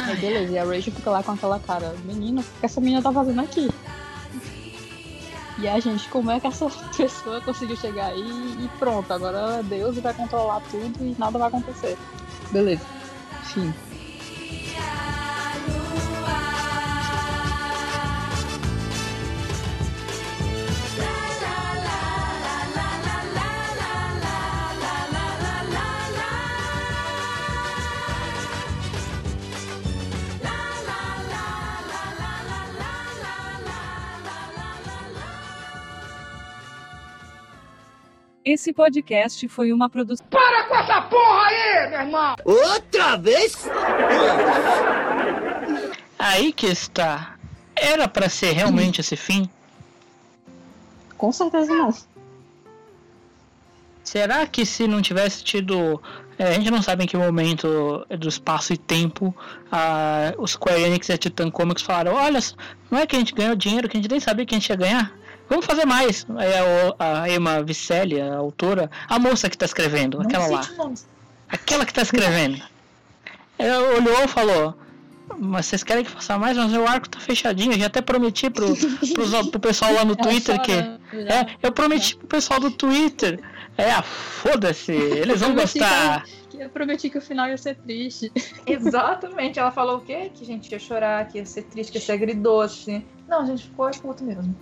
Speaker 6: Aí beleza, e a Rachel fica lá com aquela cara, menina, o que essa menina tá fazendo aqui? E a gente, como é que essa pessoa conseguiu chegar aí e pronto, agora Deus vai controlar tudo e nada vai acontecer. Beleza. Fim.
Speaker 9: Esse podcast foi uma produção.
Speaker 3: Para com essa porra aí, meu irmão!
Speaker 11: Outra vez?
Speaker 5: Aí que está. Era pra ser realmente esse fim?
Speaker 6: Com certeza não.
Speaker 5: Será que se não tivesse tido. é, a gente não sabe em que momento do espaço e tempo a, os Square Enix e a Titan Comics falaram: olha, não é que a gente ganhou dinheiro que a gente nem sabia que a gente ia ganhar? Vamos fazer mais. Aí a, a Emma Vicelli, a autora, a moça que tá escrevendo, aquela lá.
Speaker 10: nomes.
Speaker 5: Aquela que tá escrevendo. Ela olhou e falou: Mas vocês querem que faça mais? Mas o arco tá fechadinho. Eu já até prometi pro, pros- pro pessoal lá no Twitter que. É, eu prometi pro pessoal do Twitter. É, ah, foda-se, eles vão gostar.
Speaker 6: Que eu prometi que o final ia ser triste.
Speaker 10: Exatamente. Ela falou o quê? Que a gente ia chorar, que ia ser triste, que ia ser agridoce. Não, a gente ficou puto mesmo.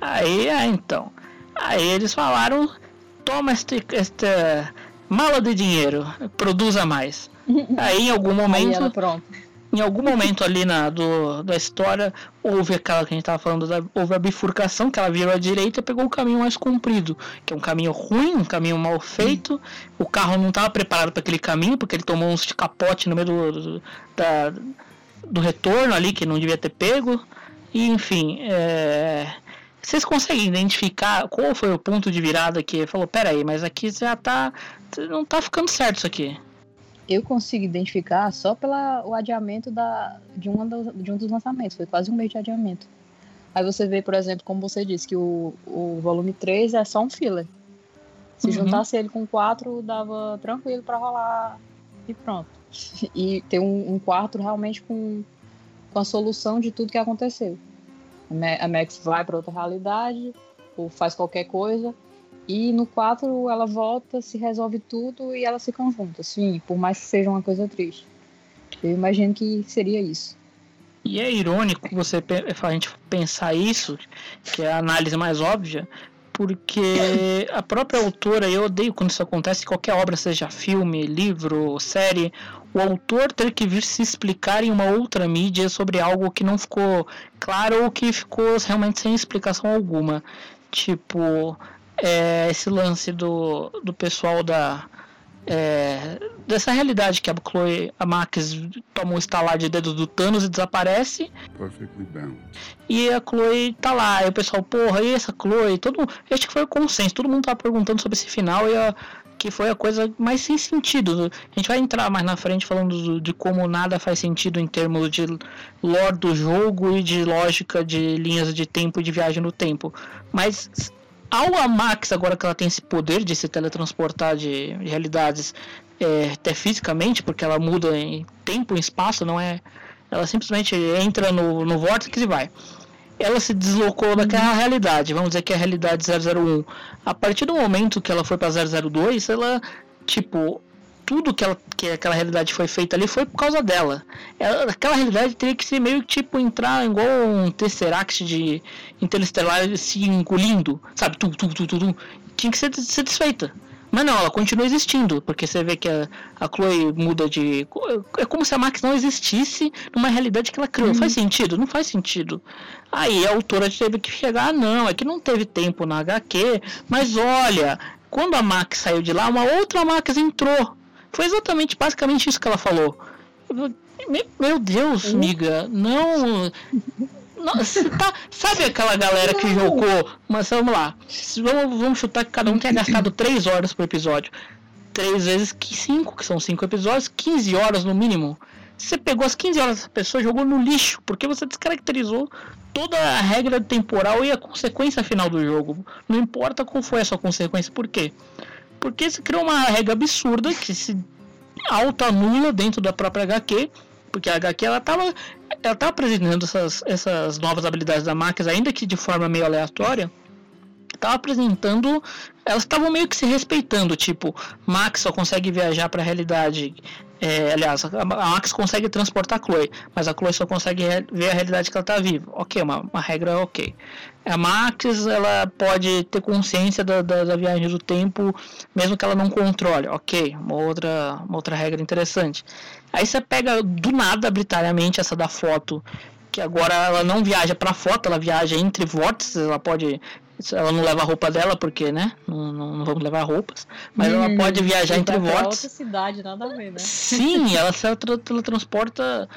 Speaker 5: Aí, ah, então. Aí eles falaram: Toma este, esta, mala de dinheiro, produza mais. Aí em algum momento,
Speaker 6: ela, pronto.
Speaker 5: em algum momento ali na do, da história, houve aquela que a gente tava falando, da, houve a bifurcação, que ela virou à direita e pegou o caminho mais comprido, que é um caminho ruim, um caminho mal feito. O carro não estava preparado para aquele caminho, porque ele tomou uns capote no meio do, do, da, do retorno ali, que não devia ter pego. E enfim, é, vocês conseguem identificar qual foi o ponto de virada que falou, peraí, mas aqui já tá. Não tá ficando certo isso aqui.
Speaker 6: Eu consigo identificar só pelo adiamento da, de, uma das- de um dos lançamentos. Foi quase um mês de adiamento. Aí você vê, por exemplo, como você disse, que o, o volume 3 é só um filler. Se
Speaker 5: Uhum.
Speaker 6: juntasse ele com 4, dava tranquilo pra rolar e pronto. E ter um, um quarto realmente com, com a solução de tudo que aconteceu. A Ma- A Max vai para outra realidade, ou faz qualquer coisa, e no 4 ela volta, se resolve tudo e elas ficam juntas. Sim, por mais que seja uma coisa triste. Eu imagino que seria isso.
Speaker 5: E é irônico você a gente pensar isso, que é a análise mais óbvia, porque a própria autora, eu odeio quando isso acontece, qualquer obra, seja filme, livro, série, o autor ter que vir se explicar em uma outra mídia sobre algo que não ficou claro ou que ficou realmente sem explicação alguma. Tipo, é, esse lance do, do pessoal da. É, dessa realidade que a Chloe, a Max toma um estalar de dedo do Thanos e desaparece. E a Chloe tá lá, aí o pessoal, porra, e essa Chloe? Todo, acho que foi o consenso, todo mundo tava perguntando sobre esse final e a, que foi a coisa mais sem sentido. A gente vai entrar mais na frente falando do- de como nada faz sentido em termos de lore do jogo e de lógica de linhas de tempo e de viagem no tempo. Mas ao a Max, agora que ela tem esse poder de se teletransportar de, de realidades é, até fisicamente, porque ela muda em tempo e espaço, não é. Ela simplesmente entra no, no vórtice e vai ela se deslocou daquela realidade, vamos dizer que é a realidade 001. A partir do momento que ela foi para 002, ela, tipo, tudo que, ela, que aquela realidade foi feita ali foi por causa dela. Ela, aquela realidade teria que ser meio que, tipo, entrar igual um Tesseract de Interestelar se engolindo, sabe? Tu, tu, tu, tu, tu. Tinha que ser, desfeita. Mas não, ela continua existindo, porque você vê que a, a Chloe muda de. É como se a Max não existisse numa realidade que ela criou. Faz sentido? Não faz sentido. Aí a autora teve que chegar, ah, não, é que não teve tempo na HQ, mas olha, quando a Max saiu de lá, uma outra Max entrou. Foi exatamente, basicamente isso que ela falou. Eu- Meu, Deus, amiga, não. Nossa, tá- sabe aquela galera que jogou? Mas vamos lá. Vamos, vamos chutar que cada um tenha gastado 3 horas por episódio. 3 vezes 5, que são 5 episódios, 15 horas no mínimo. Você pegou as 15 horas dessa pessoa e jogou no lixo, porque você descaracterizou toda a regra temporal e a consequência final do jogo. Não importa qual foi a sua consequência, por quê? Porque você criou uma regra absurda que se auto-anula dentro da própria HQ, porque a HQ ela tava, ela tava apresentando essas, essas novas habilidades da Max, ainda que de forma meio aleatória, tava apresentando, elas estavam meio que se respeitando, tipo, Max só consegue viajar para a realidade, é, aliás, a Max consegue transportar a Chloe, mas a Chloe só consegue ver a realidade que ela tá viva. Ok, uma, uma regra ok. A Max, ela pode ter consciência da, da, da viagem do tempo, mesmo que ela não controle. Ok, uma outra, uma outra regra interessante. Aí você pega do nada, arbitrariamente, essa da foto, que agora ela não viaja para foto, ela viaja entre vórtices, ela pode. Ela não leva a roupa dela, porque, né? Não, não, não vamos levar roupas. Mas ela
Speaker 6: Hum,
Speaker 5: pode viajar entre vórtices.
Speaker 6: outra cidade, nada a ver, né?
Speaker 5: Sim, ela se tra- teletransporta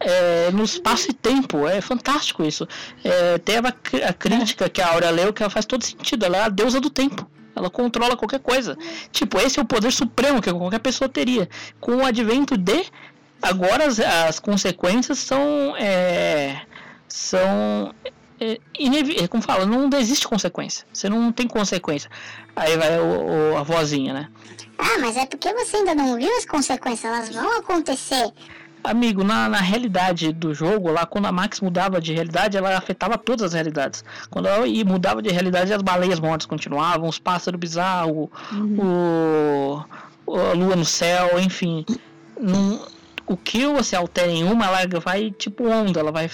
Speaker 5: é, no espaço e tempo. É fantástico isso. É, tem a, a crítica que a Aurea leu que ela faz todo sentido. Ela é a deusa do tempo. Ela controla qualquer coisa. Tipo, esse é o poder supremo que qualquer pessoa teria. Com o advento de. Agora as, as consequências são. é, são. É, é, como fala, não existe consequência. Você não tem consequência. Aí vai o- o- a vozinha, né?
Speaker 12: Ah, mas é porque você ainda não viu as consequências, elas vão acontecer.
Speaker 5: Amigo, na, na realidade do jogo, lá quando a Max mudava de realidade, ela afetava todas as realidades. Quando ela ia- mudava de realidade, as baleias mortas continuavam, os pássaros bizarros, o, o- a lua no céu, enfim. Não- o que você altera em uma, ela vai tipo onda, ela vai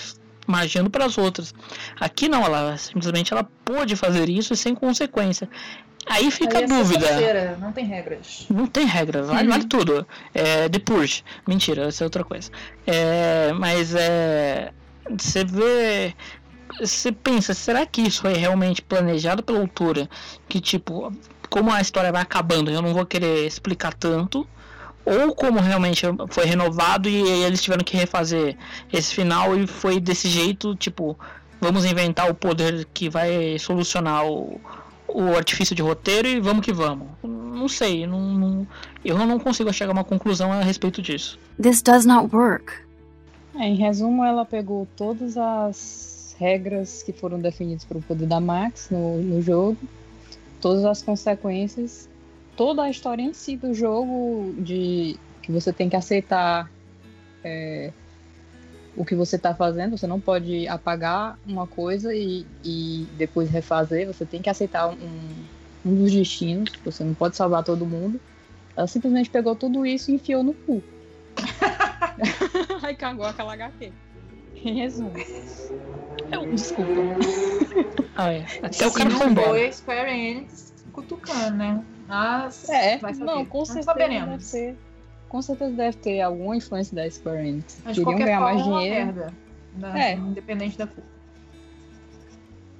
Speaker 5: magiando para as outras. Aqui não, ela simplesmente ela pôde fazer isso sem consequência. Aí fica
Speaker 10: Aí
Speaker 5: a
Speaker 10: é
Speaker 5: dúvida.
Speaker 10: sexta-feira, Não tem regras.
Speaker 5: Não tem regra, vale,
Speaker 10: Uhum.
Speaker 5: vale tudo. É The Purge. Mentira, essa é outra coisa. É, mas é. Você vê. Você pensa, será que isso foi realmente planejado pela autora? Que tipo, como a história vai acabando, eu não vou querer explicar tanto. Ou como realmente foi renovado e eles tiveram que refazer esse final e foi desse jeito, tipo, vamos inventar o poder que vai solucionar o, o artifício de roteiro e vamos que vamos. Não sei, não, não- eu não consigo chegar a uma conclusão a respeito disso.
Speaker 1: This does not work.
Speaker 6: É, em resumo, ela pegou todas as regras que foram definidas para o poder da Max no, no jogo, todas as consequências, toda a história em si do jogo, de que você tem que aceitar é, o que você está fazendo, você não pode apagar uma coisa e, e depois refazer, você tem que aceitar um, um dos destinos, você não pode salvar todo mundo. Ela simplesmente pegou tudo isso e enfiou no cu. Aí cagou aquela HQ. Em resumo. Desculpa.
Speaker 5: Ah, é. Até o cara
Speaker 10: não
Speaker 5: foi embora.
Speaker 10: Enix cutucando, né? Mas
Speaker 6: É,
Speaker 10: vai saber.
Speaker 6: não, com
Speaker 10: Não
Speaker 6: certeza deve
Speaker 10: saberemos.
Speaker 6: Com certeza deve ter alguma influência da Square Enix.
Speaker 10: Mas
Speaker 6: Queriam ganhar mais
Speaker 10: é uma
Speaker 6: dinheiro.
Speaker 10: merda. né?
Speaker 6: É.
Speaker 10: Independente da culpa.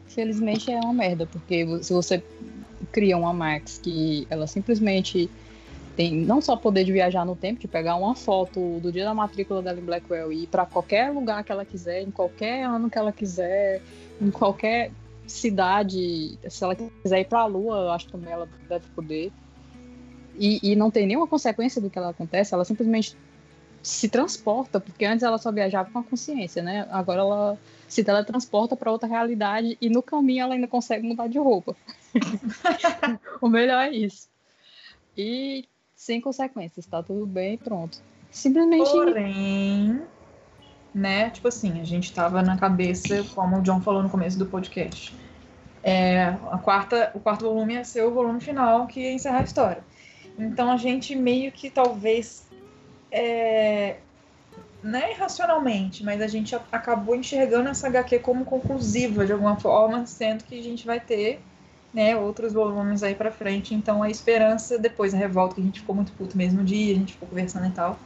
Speaker 6: Felizmente é uma merda, porque se você cria uma Max que ela simplesmente tem não só poder de viajar no tempo, de pegar uma foto do dia da matrícula dela em Blackwell e ir para qualquer lugar que ela quiser, em qualquer ano que ela quiser, em qualquer cidade, se ela quiser ir para a Lua, eu acho que também ela deve poder. E, e não tem nenhuma consequência do que ela acontece, ela simplesmente se transporta, porque antes ela só viajava com a consciência, né? Agora ela se teletransporta para outra realidade e no caminho ela ainda consegue mudar de roupa. o melhor é isso. E sem consequências, tá tudo bem, pronto. Simplesmente
Speaker 10: Porém, né? Tipo assim, a gente tava na cabeça, como o John falou no começo do podcast. É, a quarta, o quarto volume ia ser o volume final que ia encerrar a história. Então a gente meio que talvez. É, não é irracionalmente, mas a gente acabou enxergando essa HQ como conclusiva de alguma forma, sendo que a gente vai ter né, outros volumes aí pra frente. Então a esperança, depois da revolta, que a gente ficou muito puto mesmo dia, a gente ficou conversando e tal.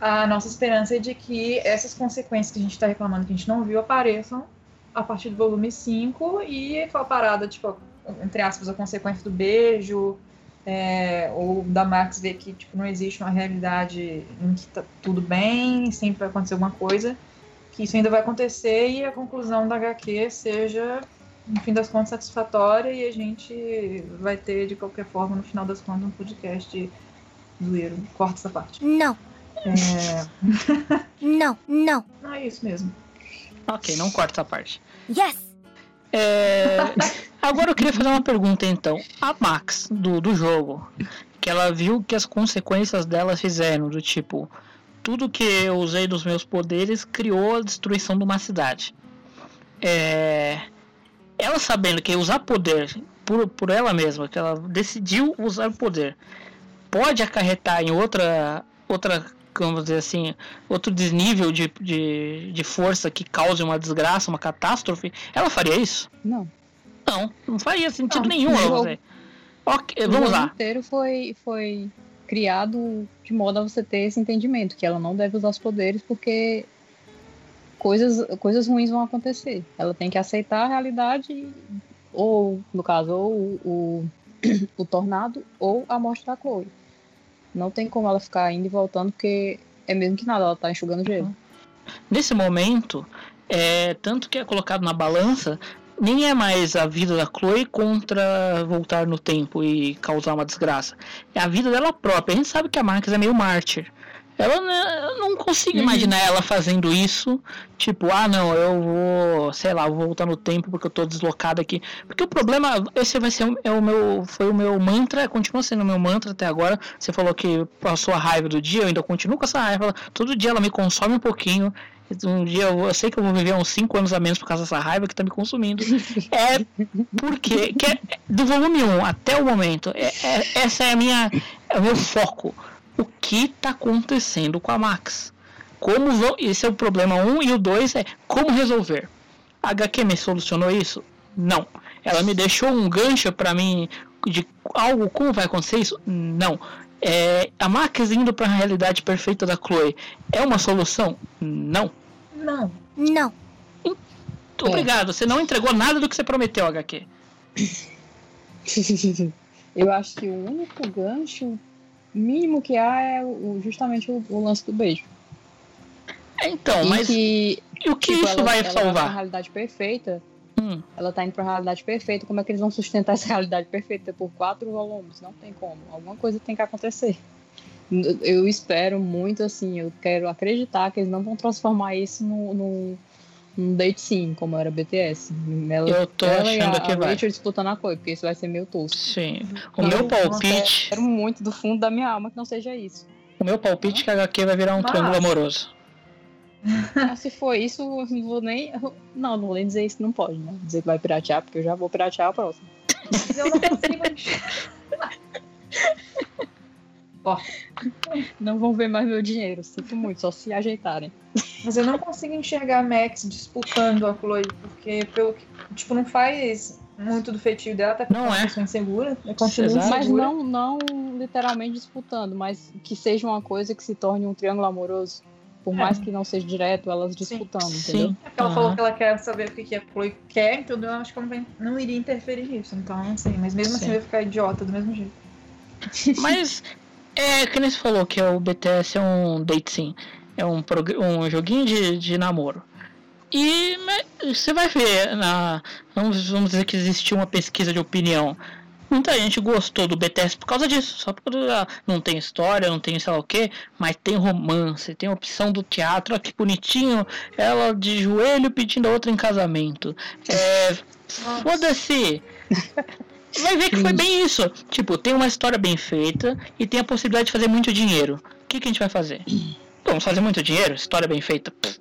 Speaker 10: A nossa esperança é de que essas consequências que a gente tá reclamando que a gente não viu apareçam a partir do volume 5 e foi a parada, tipo, entre aspas, a consequência do beijo, é, ou da Max ver que tipo, não existe uma realidade em que tá tudo bem, sempre vai acontecer alguma coisa, que isso ainda vai acontecer e a conclusão da HQ seja, no fim das contas, satisfatória e a gente vai ter, de qualquer forma, no final das contas, um podcast zoeiro. Corta essa parte.
Speaker 2: Não,
Speaker 10: É...
Speaker 2: não, não.
Speaker 10: Não é isso mesmo.
Speaker 5: Ok, não corta essa parte.
Speaker 2: Yes!
Speaker 5: É, Agora eu queria fazer uma pergunta então. A Max do, do jogo, que ela viu que as consequências dela fizeram, do tipo, tudo que eu usei dos meus poderes criou a destruição de uma cidade. É, Ela sabendo que usar poder por, por ela mesma, que ela decidiu usar o poder, pode acarretar em outra, outra vamos dizer assim, outro desnível de, de, de força que cause uma desgraça, uma catástrofe, ela faria isso?
Speaker 6: Não.
Speaker 5: Não, não faria sentido
Speaker 6: Não,
Speaker 5: nenhum
Speaker 6: o jogo-.
Speaker 5: Ok,
Speaker 6: o
Speaker 5: vamos
Speaker 6: jogo
Speaker 5: lá.
Speaker 6: inteiro foi, foi criado de modo a você ter esse entendimento, que ela não deve usar os poderes porque coisas, coisas ruins vão acontecer. Ela tem que aceitar a realidade, ou, no caso, ou o, o, o tornado, ou a morte da Chloe. Não tem como ela ficar indo e voltando, porque é mesmo que nada, ela tá enxugando gelo.
Speaker 5: Nesse momento, é, tanto que é colocado na balança, nem é mais a vida da Chloe contra voltar no tempo e causar uma desgraça. É a vida dela própria. A gente sabe que a Marcus é meio mártir. Ela né, eu não consigo
Speaker 6: Uhum.
Speaker 5: imaginar ela fazendo isso, tipo, ah não, eu vou, sei lá, vou voltar no tempo porque eu tô deslocado aqui. Porque o problema, esse vai ser o- é o meu, foi o meu mantra, continua sendo o meu mantra até agora. Você falou que passou a raiva do dia, eu ainda continuo com essa raiva. Todo dia ela me consome um pouquinho. Um dia eu, eu sei que eu vou viver uns 5 anos a menos por causa dessa raiva que tá me consumindo. É porque que é- do volume 1 até o momento, é, é- essa é a minha é o meu foco. O que tá acontecendo com a Max? Como vão, esse é o problema 1 e o 2 é como resolver. A HQ me solucionou isso? Não. Ela me deixou um gancho pra mim de algo como vai acontecer isso? Não. É, a Max indo para a realidade perfeita da Chloe é uma solução? Não.
Speaker 10: Não.
Speaker 2: Não.
Speaker 5: Obrigado, você não entregou nada do que você prometeu, HQ.
Speaker 6: Eu acho que o único gancho mínimo que há é o- justamente o, o lance do beijo.
Speaker 5: É, então,
Speaker 6: E
Speaker 5: mas
Speaker 6: que,
Speaker 5: e o que
Speaker 6: tipo,
Speaker 5: isso
Speaker 6: ela-
Speaker 5: vai
Speaker 6: ela pra
Speaker 5: salvar?
Speaker 6: realidade perfeita.
Speaker 5: Hum.
Speaker 6: Ela tá indo pra realidade perfeita. Como é que eles vão sustentar essa realidade perfeita por quatro volumes? Não tem como. Alguma coisa tem que acontecer. Eu espero muito assim. Eu quero acreditar que eles não vão transformar isso no, num date sim, como era BTS. Ela,
Speaker 5: Eu tô
Speaker 6: ela e
Speaker 5: achando
Speaker 6: a,
Speaker 5: que
Speaker 6: a
Speaker 5: vai.
Speaker 6: Rachel disputando a coisa, porque isso vai ser meio tosco.
Speaker 5: Sim. O
Speaker 6: Eu
Speaker 5: meu palpite,
Speaker 6: Espero muito do fundo da minha alma que não seja isso.
Speaker 5: o meu palpite é que a HQ vai virar um
Speaker 6: Mas-
Speaker 5: triângulo amoroso.
Speaker 6: Mas se for isso, eu não vou nem. Não, não vou nem dizer isso, não pode, né? Dizer que vai piratear, porque eu já vou piratear a próxima.
Speaker 10: Mas eu não consigo.
Speaker 6: Não vão ver mais meu dinheiro, sinto muito, só se ajeitarem.
Speaker 10: Mas eu não consigo enxergar a Max disputando a Chloe, porque pelo que, tipo, não faz muito do feitio dela, até porque
Speaker 5: Não é.
Speaker 10: uma pessoa insegura, né? continua.
Speaker 6: Mas não, não literalmente disputando, mas que seja uma coisa que se torne um triângulo amoroso. Por
Speaker 10: É.
Speaker 6: mais que não seja direto, elas disputando, entendeu?
Speaker 5: Sim.
Speaker 10: É porque ela
Speaker 5: Aham.
Speaker 10: falou que ela quer saber o que que a Chloe quer, então eu acho que ela não, não iria interferir nisso. Então, não sei. Mas mesmo assim
Speaker 5: Sim.
Speaker 10: vai ficar idiota do mesmo jeito.
Speaker 5: Mas é que nem você falou que o BTS é um date sim. É um, um joguinho de, de namoro. E você vai ver, na, vamos, vamos dizer que existiu uma pesquisa de opinião. Muita gente gostou do BTS por causa disso. Só porque ah, não tem história, não tem sei lá o que, mas tem romance, tem opção do teatro. Olha que bonitinho. Ela de joelho pedindo a outra em casamento. É, Foda-se! Vai ver que foi bem isso. Tipo, tem uma história bem feita e tem a possibilidade de fazer muito dinheiro. O que, que a gente vai fazer? Vamos fazer muito dinheiro? História bem feita. Pff.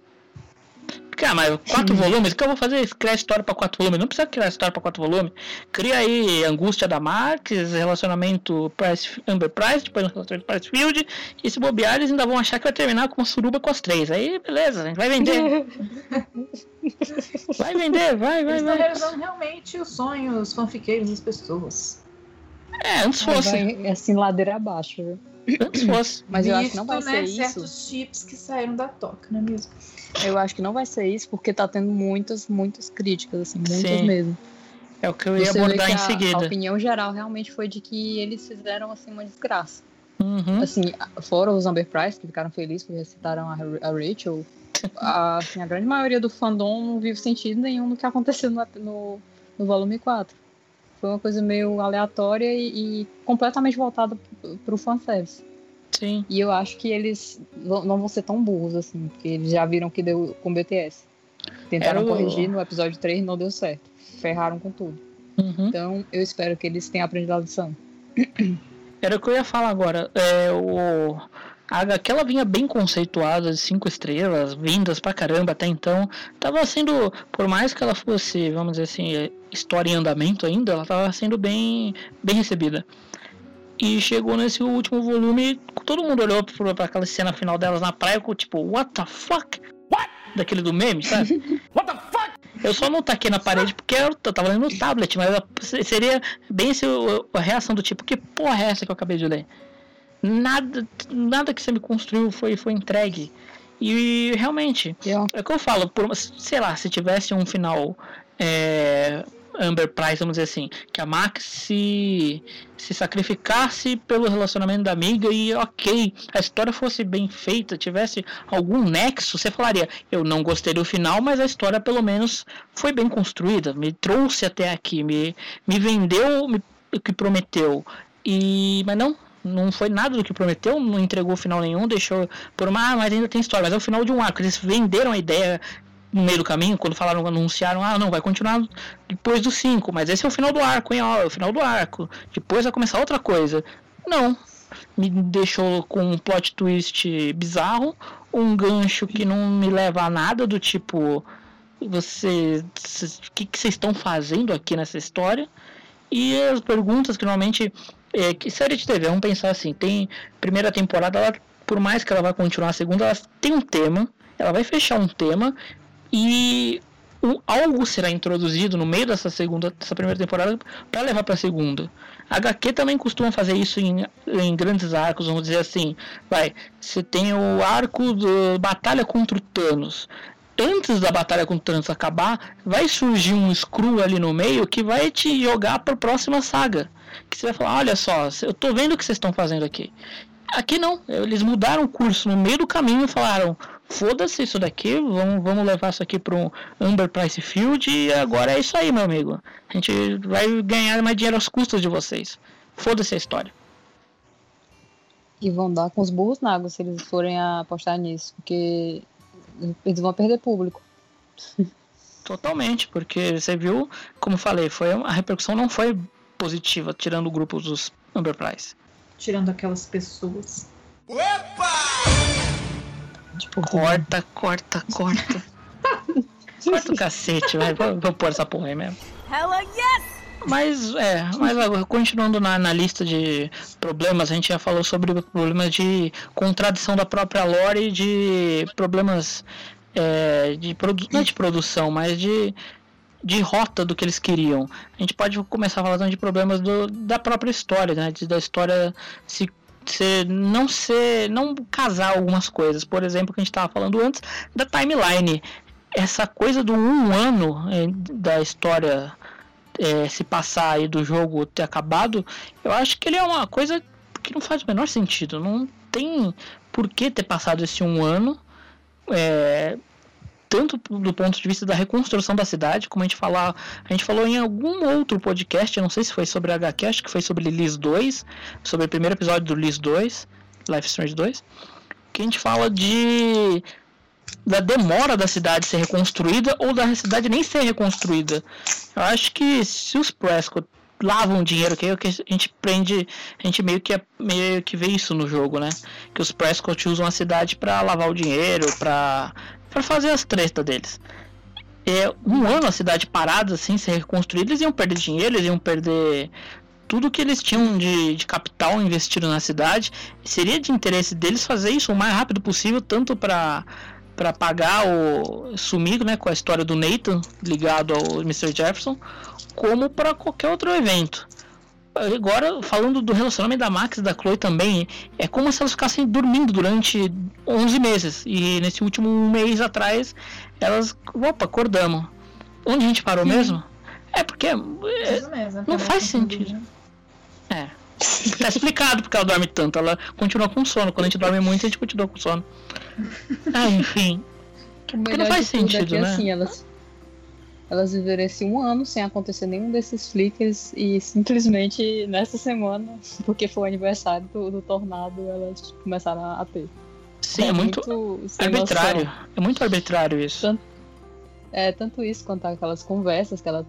Speaker 5: Cara, mas quatro volumes? O que eu vou fazer? Criar história pra quatro volumes? Não precisa criar história pra quatro volumes. Cria aí Angústia da Max, relacionamento Price, Amber Price, depois relacionamento Price Field. E se bobear, eles ainda vão achar que vai terminar com uma suruba com as três. Aí, beleza, a gente vai vender. Vai vender, vai, vai,
Speaker 10: Eles estão
Speaker 5: vai.
Speaker 10: realizando realmente os sonhos fanfiqueiros das pessoas.
Speaker 5: É, antes fosse.
Speaker 6: vai, assim, ladeira abaixo, viu?
Speaker 5: Antes fosse.
Speaker 6: Mas eu acho que não vai
Speaker 10: Visto,
Speaker 6: ser
Speaker 10: né,
Speaker 6: isso.
Speaker 10: certos chips que saíram da toca, não é mesmo?
Speaker 6: Eu acho que não vai ser isso, porque tá tendo muitas, muitas críticas, assim, muitas
Speaker 5: Sim.
Speaker 6: mesmo.
Speaker 5: É o que eu ia
Speaker 6: Você
Speaker 5: abordar em
Speaker 6: a-
Speaker 5: seguida.
Speaker 6: A opinião geral realmente foi de que eles fizeram assim uma desgraça.
Speaker 5: Uhum.
Speaker 6: Assim, fora os Amber Price, que ficaram felizes porque recitaram a, a Rachel, a, assim, a grande maioria do fandom não viu sentido nenhum no que aconteceu no, no, no volume 4. Foi uma coisa meio aleatória e, e completamente voltada pro- pro fanservice.
Speaker 5: Sim.
Speaker 6: E eu acho que eles não vão ser tão burros assim, porque eles já viram que deu com o BTS. Tentaram
Speaker 5: o-
Speaker 6: corrigir no episódio 3 e não deu certo. Ferraram com tudo.
Speaker 5: Uhum.
Speaker 6: Então eu espero que eles tenham aprendido a lição.
Speaker 5: Era o que eu ia falar agora. É, o... A HQ ela vinha bem conceituada, de cinco estrelas, vindas pra caramba até então. Tava sendo, por mais que ela fosse, vamos dizer assim, é, história em andamento ainda, ela tava sendo bem, bem recebida. E chegou nesse último volume, todo mundo olhou pra, pra aquela cena final delas na praia com tipo, what the fuck? What? Daquele do meme, sabe? what the fuck? Eu só não taquei na parede porque eu tava lendo no tablet, mas se- seria bem esse, o- a reação do tipo, que porra é essa que eu acabei de ler? Nada, nada que você me construiu foi, foi entregue. E realmente, é o que eu falo, por, sei lá, se tivesse um final é, Amber Price, vamos dizer assim, que a Max se, se sacrificasse pelo relacionamento da amiga e ok, a história fosse bem feita, tivesse algum nexo, você falaria, eu não gostei do final, mas a história pelo menos foi bem construída, me trouxe até aqui, me, me vendeu me- o que prometeu. E, mas não, não foi nada do que prometeu, não entregou final nenhum, deixou por uma, ah, mas ainda tem história, mas é o final de um arco, eles venderam a ideia no meio do caminho, quando falaram, anunciaram, ah, não, vai continuar depois do 5, mas esse é o final do arco, hein, ó, é o final do arco, depois vai começar outra coisa. Não, me deixou com um plot twist bizarro, um gancho que não me leva a nada, do tipo, você, o que, vocês estão fazendo aqui nessa história? E as perguntas que normalmente. É, que série de TV? Vamos pensar assim: tem primeira temporada, ela, por mais que ela vá continuar a segunda, ela tem um tema, ela vai fechar um tema e um, algo será introduzido no meio dessa segunda, dessa primeira temporada para levar para a segunda. A HQ também costuma fazer isso em, em grandes arcos, vamos dizer assim. Vai, você tem o arco da batalha contra o Thanos. Antes da batalha contra o Thanos acabar, vai surgir um Skrull ali no meio que vai te jogar para a próxima saga. Que você vai falar, olha só, eu tô vendo o que vocês estão fazendo aqui. Aqui não, eles mudaram o curso no meio do caminho e falaram: foda-se isso daqui, vamos, vamos levar isso aqui para um Amber Price Field e agora é isso aí, meu amigo. A gente vai ganhar mais dinheiro às custas de vocês. Foda-se a história.
Speaker 6: E vão dar com os burros na água se eles forem apostar nisso, porque eles vão perder público.
Speaker 5: Totalmente, porque você viu, como eu falei, foi, a repercussão não foi positiva, tirando o grupo dos Amber Price.
Speaker 10: Tirando aquelas pessoas.
Speaker 5: Tipo, corta, corta, corta. corta o cacete, vai. Vou, vou pôr essa porra aí mesmo.
Speaker 13: Hella yes!
Speaker 5: Mas, é, mas agora, continuando na, na lista de problemas, a gente já falou sobre problemas de contradição da própria lore e de problemas é, de, produ não é de produção, mas de, de rota do que eles queriam. A gente pode começar falando de problemas do, da própria história, né? De, da história se ser, não ser, não casar algumas coisas. Por exemplo, que a gente estava falando antes da timeline. Essa coisa do um ano eh, da história eh, se passar aí do jogo ter acabado, eu acho que ele é uma coisa que não faz o menor sentido. Não tem por que ter passado esse um ano. eh, tanto do ponto de vista da reconstrução da cidade, como a gente falar, a gente falou em algum outro podcast, eu não sei se foi sobre a HQ, acho que foi sobre Liz 2, sobre o primeiro episódio do Liz 2, Life Strange 2, que a gente fala de da demora da cidade ser reconstruída ou da cidade nem ser reconstruída. Eu acho que se os Prescott lavam dinheiro, que é o que a gente prende, a gente meio que meio que vê isso no jogo, né? Que os Prescott usam a cidade para lavar o dinheiro, para para fazer as tretas deles. É, um ano a cidade parada, assim, ser reconstruída, eles iam perder dinheiro, eles iam perder tudo que eles tinham de, de capital investido na cidade. Seria de interesse deles fazer isso o mais rápido possível, tanto para para pagar o sumir né, com a história do Nathan ligado ao Mr. Jefferson, como para qualquer outro evento. Agora, falando do relacionamento da Max e da Chloe também, é como se elas ficassem dormindo durante 11 meses. E nesse último mês atrás, elas, opa, acordamos. Onde a gente parou
Speaker 10: Sim.
Speaker 5: mesmo? É porque é,
Speaker 10: Isso mesmo,
Speaker 5: não
Speaker 10: é
Speaker 5: faz
Speaker 10: assim,
Speaker 5: sentido. É. Tá explicado porque ela dorme tanto. Ela continua com sono. Quando a gente dorme muito, a gente continua com sono. Ah, enfim. Porque não faz
Speaker 6: é
Speaker 5: sentido,
Speaker 6: que,
Speaker 5: né?
Speaker 6: assim, elas, elas viveram esse um ano sem acontecer nenhum desses flickers e simplesmente nessa semana, porque foi o aniversário do, do Tornado, elas começaram a ter.
Speaker 5: Sim, é muito
Speaker 6: sem
Speaker 5: arbitrário.
Speaker 6: noção.
Speaker 5: É muito arbitrário isso.
Speaker 6: Tanto, é, tanto isso quanto aquelas conversas que elas,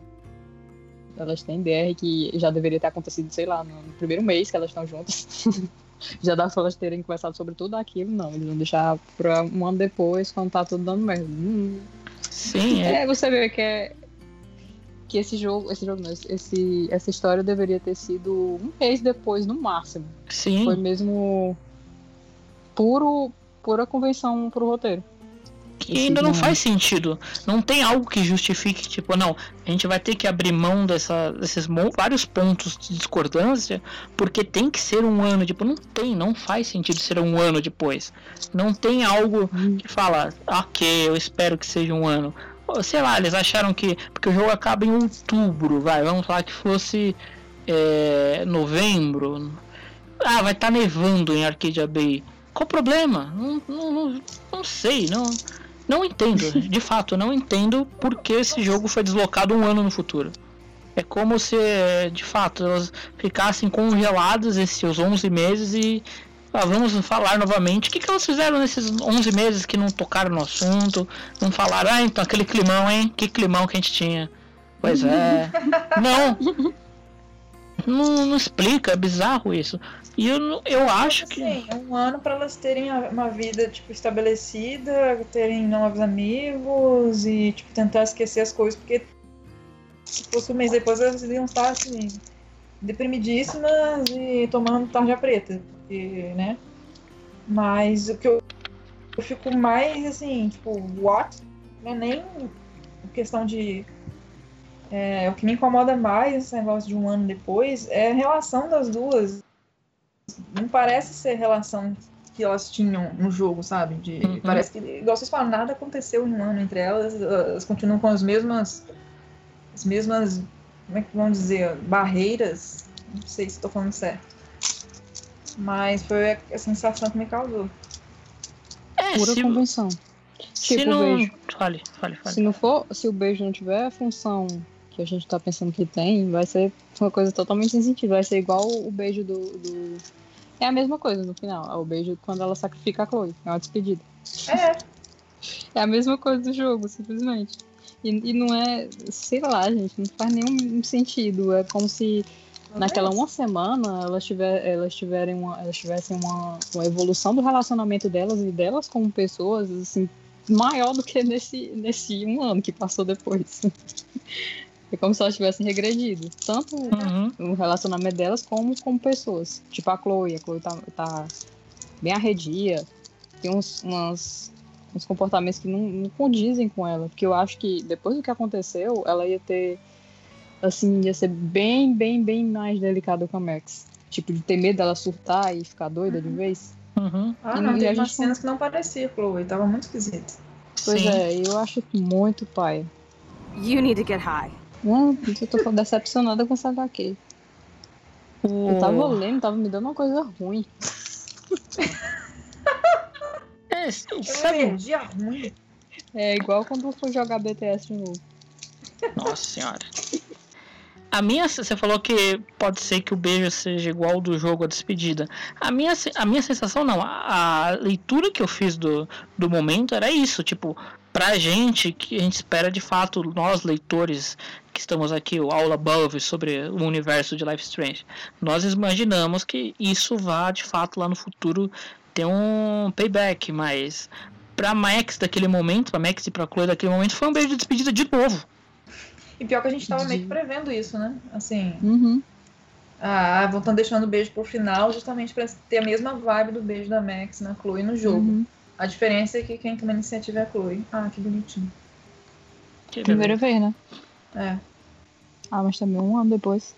Speaker 6: elas têm DR que já deveria ter acontecido, sei lá, no, no primeiro mês que elas estão juntas. já dá pra elas terem conversado sobre tudo aquilo, não. Eles vão deixar pra um ano depois, quando tá tudo dando merda. Hum.
Speaker 5: Sim, é.
Speaker 6: É, você vê que é. Que esse jogo, esse jogo não, esse, essa história deveria ter sido um mês depois, no máximo.
Speaker 5: Sim.
Speaker 6: Foi mesmo puro, pura convenção pro roteiro.
Speaker 5: Que ainda não faz sentido. Não tem algo que justifique, tipo, não, a gente vai ter que abrir mão dessa, desses vários pontos de discordância, porque tem que ser um ano. Tipo, não tem, não faz sentido ser um ano depois. Não tem algo que fala, ok, eu espero que seja um ano. Sei lá, eles acharam que. Porque o jogo acaba em outubro, vai, vamos falar que fosse é, novembro. Ah, vai estar nevando em Arcadia Bay. Qual o problema? Não, não, não, não sei, não, não entendo. De fato, não entendo por que esse jogo foi deslocado um ano no futuro. É como se, de fato, elas ficassem congeladas esses 11 meses e ah, vamos falar novamente. O que, que elas fizeram nesses 11 meses que não tocaram no assunto? Não falaram, ah, então aquele climão, hein? Que climão que a gente tinha. Pois é. não. Não, não explica, é bizarro isso. E eu, eu acho que.
Speaker 10: Sim, é um ano pra elas terem uma vida, tipo, estabelecida, terem novos amigos e, tipo, tentar esquecer as coisas, porque se fosse um mês depois elas iam estar, assim, deprimidíssimas e tomando tarja preta, porque, né? Mas o que eu, eu fico mais, assim, tipo, what? Não é nem questão de. é, o que me incomoda mais esse negócio de um ano depois é a relação das duas. Não parece ser a relação que elas tinham no jogo, sabe? De,
Speaker 5: Uhum.
Speaker 10: Parece que, igual vocês falam, nada aconteceu em um ano entre elas, elas continuam com as mesmas. As mesmas. Como é que vamos dizer? Barreiras. Não sei se estou falando certo. Mas foi a, a sensação que me causou.
Speaker 5: É,
Speaker 6: Pura
Speaker 5: se,
Speaker 6: convenção.
Speaker 5: se
Speaker 6: Tipo,
Speaker 5: não.
Speaker 6: beijo.
Speaker 5: Fale, fale, fale.
Speaker 6: Se não for, se o beijo não tiver a função que a gente tá pensando que tem, vai ser uma coisa totalmente sem sentido. Vai ser igual o beijo do. do- É a mesma coisa no final. É o beijo quando ela sacrifica a Chloe. É uma despedida.
Speaker 10: É,
Speaker 6: É a mesma coisa do jogo, simplesmente. E, e não é, sei lá, gente, não faz nenhum sentido. É como se naquela uma semana elas, tiver, elas, tiverem uma, elas tivessem uma, uma evolução do relacionamento delas e delas como pessoas, assim, maior do que nesse, nesse um ano que passou depois. É como se elas tivessem regredido. Tanto
Speaker 5: Uhum.
Speaker 6: o relacionamento delas como como pessoas. Tipo a Chloe. A Chloe tá, tá bem arredia. Tem uns, umas, uns comportamentos que não, não condizem com ela. Porque eu acho que depois do que aconteceu, ela ia ter. Assim, ia ser bem, bem, bem mais delicada com a Max. Tipo, de ter medo dela surtar e ficar doida de vez.
Speaker 5: Uhum.
Speaker 10: Ah,
Speaker 6: E-
Speaker 10: não, teve
Speaker 6: a
Speaker 10: umas
Speaker 6: gente
Speaker 10: cenas que não parecia Chloe, tava muito esquisito.
Speaker 6: Pois
Speaker 5: Sim.
Speaker 6: é, eu acho muito pai.
Speaker 1: You need to get high.
Speaker 6: Não, eu tô decepcionada com essa HQ. Eu tava lendo, tava me dando uma coisa ruim.
Speaker 5: É, sabe,
Speaker 10: energia ruim.
Speaker 6: É igual quando eu for jogar BTS de novo.
Speaker 5: Nossa senhora. A minha, você falou que pode ser que o beijo seja igual ao do jogo, a despedida. A minha, a minha sensação não, a, a leitura que eu fiz do, do momento era isso, tipo, pra gente que a gente espera de fato, nós leitores que estamos aqui, o Aula Above sobre o universo de Life Strange, nós imaginamos que isso vá de fato lá no futuro ter um payback, mas pra Max daquele momento, pra Max e pra Chloe daquele momento, foi um beijo de despedida de novo.
Speaker 10: E pior que a gente tava meio que prevendo isso, né? Assim,
Speaker 6: Uhum.
Speaker 10: ah, vão tão deixando o beijo pro final justamente pra ter a mesma vibe do beijo da Max na Chloe no jogo.
Speaker 6: Uhum.
Speaker 10: A diferença é que quem toma a iniciativa é a Chloe. Ah, que bonitinho.
Speaker 6: Primeira vez, né?
Speaker 10: É.
Speaker 6: Ah, mas também um ano depois.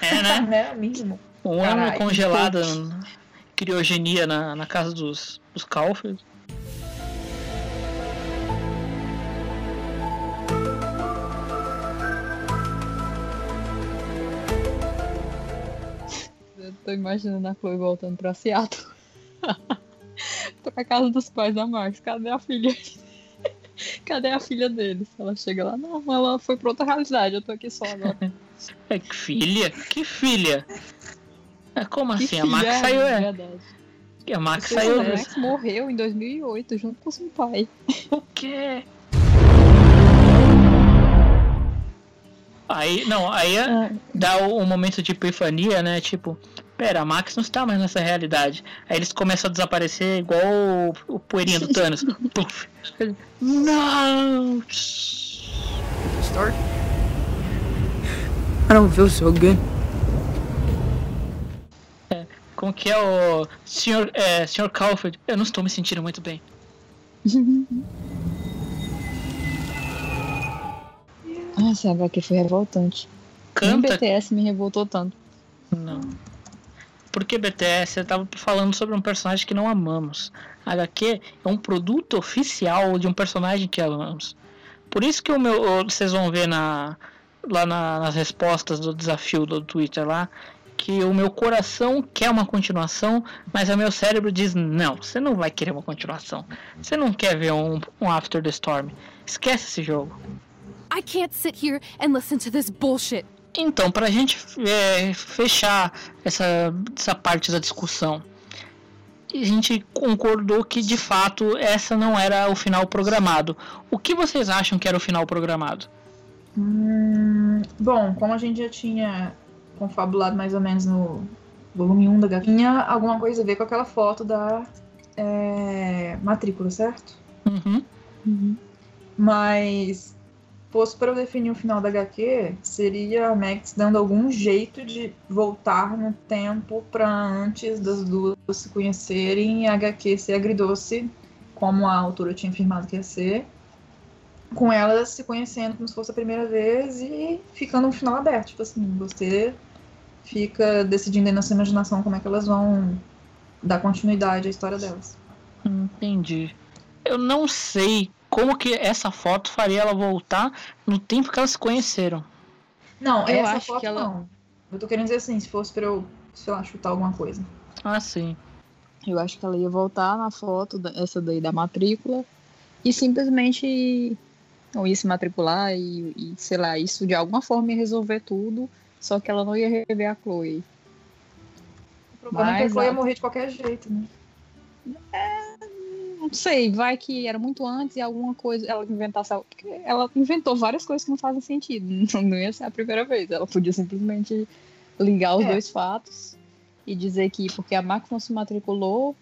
Speaker 5: É, né?
Speaker 10: né? Mínimo.
Speaker 5: Um ano
Speaker 10: Caralho,
Speaker 5: congelada, criogenia na, na casa dos, dos Caulfield.
Speaker 6: Eu tô imaginando a Chloe voltando pra Seattle. tô na casa dos pais da Max. Cadê a filha? Cadê a filha deles? Ela chega lá, não, ela foi pra outra realidade, eu tô aqui só agora.
Speaker 5: É, que filha? Que filha? É, como
Speaker 6: Que
Speaker 5: assim? A Max
Speaker 6: filha,
Speaker 5: saiu.
Speaker 6: de
Speaker 5: É,
Speaker 6: verdade.
Speaker 5: a Max saiu.
Speaker 6: Max morreu em 2008 junto com seu pai.
Speaker 5: O quê? Aí, não, aí é- dá o, o momento de epifania, né? Tipo, pera, a Max não está mais nessa realidade. Aí eles começam a desaparecer igual o, o poeirinha do Thanos. Puf. Não!
Speaker 3: Start? I don't feel so good.
Speaker 5: Como que é o. Senhor, é, senhor Calford, eu não estou me sentindo muito bem.
Speaker 6: Nossa, a HQ foi revoltante. Nem
Speaker 5: Canta.
Speaker 6: BTS me revoltou tanto.
Speaker 5: Não. Porque BTS você tava falando sobre um personagem que não amamos. HQ é um produto oficial de um personagem que amamos. Por isso que o meu. Vocês vão ver na, lá na- nas respostas do desafio do Twitter lá. Que o meu coração quer uma continuação, mas o meu cérebro diz: não, você não vai querer uma continuação. Você não quer ver um, um After the Storm. Esquece esse jogo.
Speaker 14: I can't sit here and listen to this bullshit.
Speaker 5: Então, pra gente é, fechar essa, essa parte da discussão, a gente concordou que de fato essa não era o final programado. O que vocês acham que era o final programado?
Speaker 10: Hum, bom, como a gente já tinha confabulado mais ou menos no volume 1 da HQ, tinha alguma coisa a ver com aquela foto da é, matrícula, certo?
Speaker 5: Uhum.
Speaker 10: Mas, fosse para eu definir o final da HQ, seria a Max dando algum jeito de voltar no tempo para antes das duas se conhecerem e a HQ ser agridoce, como a autora tinha afirmado que ia ser. com ela se conhecendo como se fosse a primeira vez e ficando um final aberto. Tipo assim, você fica decidindo aí na sua imaginação como é que elas vão dar continuidade à história delas.
Speaker 5: Entendi. Eu não sei como que essa foto faria ela voltar no tempo que elas se conheceram.
Speaker 10: Não,
Speaker 6: Eu
Speaker 10: essa
Speaker 6: acho
Speaker 10: foto
Speaker 6: que ela-
Speaker 10: não. Eu tô querendo dizer assim, se fosse pra eu, sei lá, chutar alguma coisa.
Speaker 5: Ah, sim.
Speaker 6: Eu acho que ela ia voltar na foto, da- essa daí da matrícula, e simplesmente não ia se matricular e, e, sei lá, isso de alguma forma ia resolver tudo, só que ela não ia rever a Chloe.
Speaker 10: O problema é que a
Speaker 6: Mas
Speaker 10: Chloe ia morrer de qualquer jeito, né?
Speaker 6: Não sei, vai que era muito antes e alguma coisa ela inventasse. Porque ela inventou várias coisas que não fazem sentido. Não, não ia ser a primeira vez. Ela podia simplesmente ligar os
Speaker 10: É.
Speaker 6: dois fatos e dizer que porque a Max não se matriculou.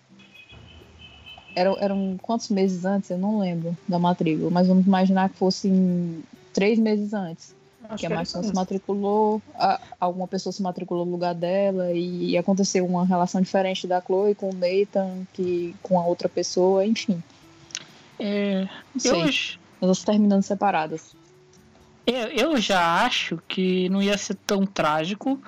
Speaker 6: Eram, eram quantos meses antes? Eu não lembro da matrícula, mas vamos imaginar que fossem três meses antes.
Speaker 10: Acho
Speaker 6: que a Max
Speaker 10: isso
Speaker 6: não se matriculou, a- alguma pessoa se matriculou no lugar dela e aconteceu uma relação diferente da Chloe com o Nathan, que, com a outra pessoa, enfim.
Speaker 5: É,
Speaker 6: Não sei.
Speaker 5: eu, ach-
Speaker 6: Elas terminando separadas.
Speaker 5: eu, eu já acho que não ia ser tão trágico.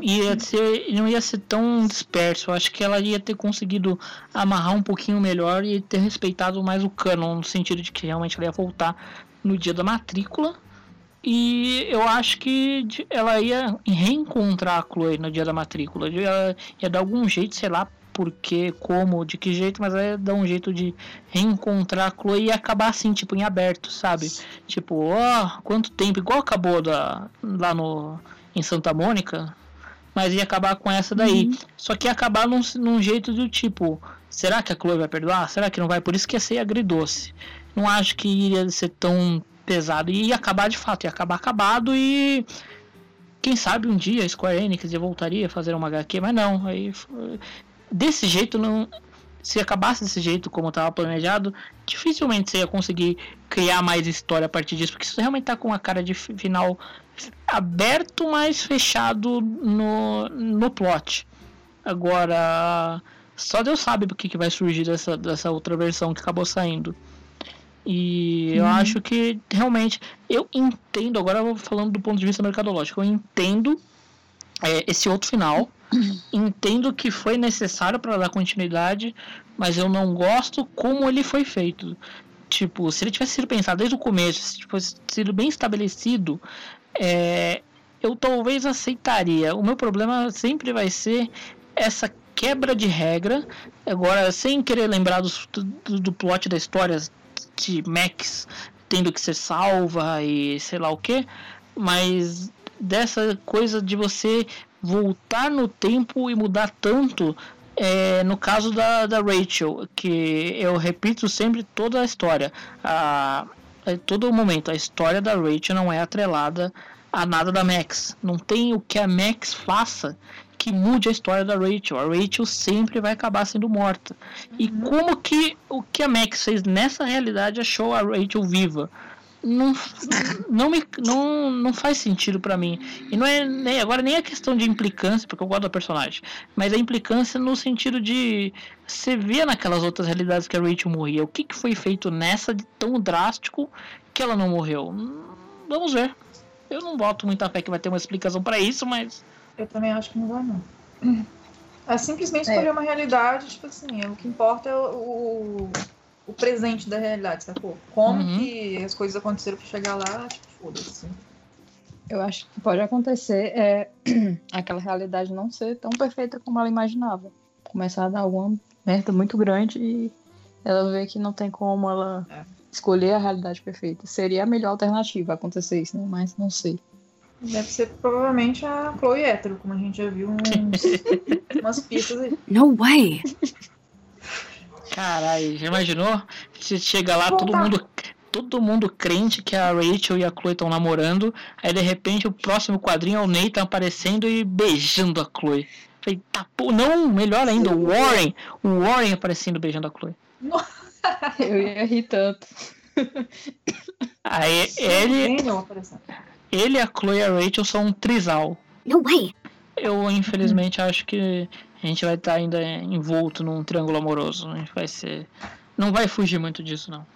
Speaker 5: Ia ser, não ia ser tão disperso. Eu acho que ela ia ter conseguido amarrar um pouquinho melhor e ter respeitado mais o canon, no sentido de que realmente ela ia voltar no dia da matrícula. E eu acho que ela ia reencontrar a Chloe no dia da matrícula. Ia, ia dar algum jeito, sei lá por quê, como, de que jeito, mas ela ia dar um jeito de reencontrar a Chloe e acabar assim, tipo, em aberto, sabe? Tipo, ó, quanto tempo, igual acabou da, lá no, em Santa Mônica, mas ia acabar com essa daí. Só que ia acabar num, num jeito do tipo, será que a Chloe vai perdoar? Será que não vai? Por isso que ia ser agridoce. Não acho que iria ser tão pesado. E ia acabar de fato, ia acabar acabado e. Quem sabe um dia a Square Enix voltaria a fazer uma HQ, mas não. Aí, desse jeito não. Se acabasse desse jeito como estava planejado, dificilmente você ia conseguir criar mais história a partir disso, porque isso realmente tá com uma cara de fi- final aberto, mas fechado no, no plot. Agora, só Deus sabe o que, que vai surgir dessa, dessa outra versão que acabou saindo. E eu
Speaker 15: Uhum.
Speaker 5: acho que realmente eu entendo, agora eu vou falando do ponto de vista mercadológico, eu entendo é, esse outro final, entendo que foi necessário para dar continuidade, mas eu não gosto como ele foi feito. Tipo, se ele tivesse sido pensado desde o começo, se tivesse sido bem estabelecido, é, eu talvez aceitaria. O meu problema sempre vai ser essa quebra de regra. Agora, sem querer lembrar dos- do, do plot da história de Max tendo que ser salva e sei lá o que, mas dessa coisa de você voltar no tempo e mudar tanto. é, no caso da, da Rachel, que eu repito sempre toda a história, a, a todo momento, a história da Rachel não é atrelada a nada da Max. Não tem o que a Max faça que mude a história da Rachel. A Rachel sempre vai acabar sendo morta. E como que o que a Max fez nessa realidade achou a Rachel viva? Não, não, me, não, não faz sentido pra mim. E não é nem, agora nem a questão de implicância, porque eu gosto da personagem, mas a implicância no sentido de você vê naquelas outras realidades que a Rachel morria. O que, que foi feito nessa de tão drástico que ela não morreu? Hum, Vamos ver. Eu não boto muita fé que vai ter uma explicação pra isso, mas.
Speaker 10: Eu também acho que não vai, não. É simplesmente escolher uma realidade, tipo assim, o que importa é o, o, presente da realidade, sacou? Como
Speaker 6: Uhum.
Speaker 10: que as coisas aconteceram pra chegar lá, tipo, foda-se.
Speaker 6: Eu acho que pode acontecer é aquela realidade não ser tão perfeita como ela imaginava. Começar a dar alguma merda muito grande e ela ver que não tem como ela escolher a realidade perfeita. Seria a melhor alternativa acontecer isso, né? Mas não sei.
Speaker 10: Deve ser provavelmente a Chloe hétero, como a gente já viu uns, umas pistas aí.
Speaker 1: No way.
Speaker 5: Caralho, já imaginou? Você chega lá, todo mundo. Todo mundo crente que a Rachel e a Chloe estão namorando. Aí de repente o próximo quadrinho é o Nathan aparecendo e beijando a Chloe. Falei, tá, pô, não, melhor ainda, o Warren. O Warren aparecendo beijando a Chloe.
Speaker 6: Eu ia rir tanto.
Speaker 5: Aí ele.
Speaker 10: Daniel aparecendo.
Speaker 5: Ele, a Chloe e a Rachel são um trisal.
Speaker 1: No way.
Speaker 5: Eu, infelizmente, acho que a gente vai estar ainda envolto num triângulo amoroso. A gente vai ser. Não vai fugir muito disso, não.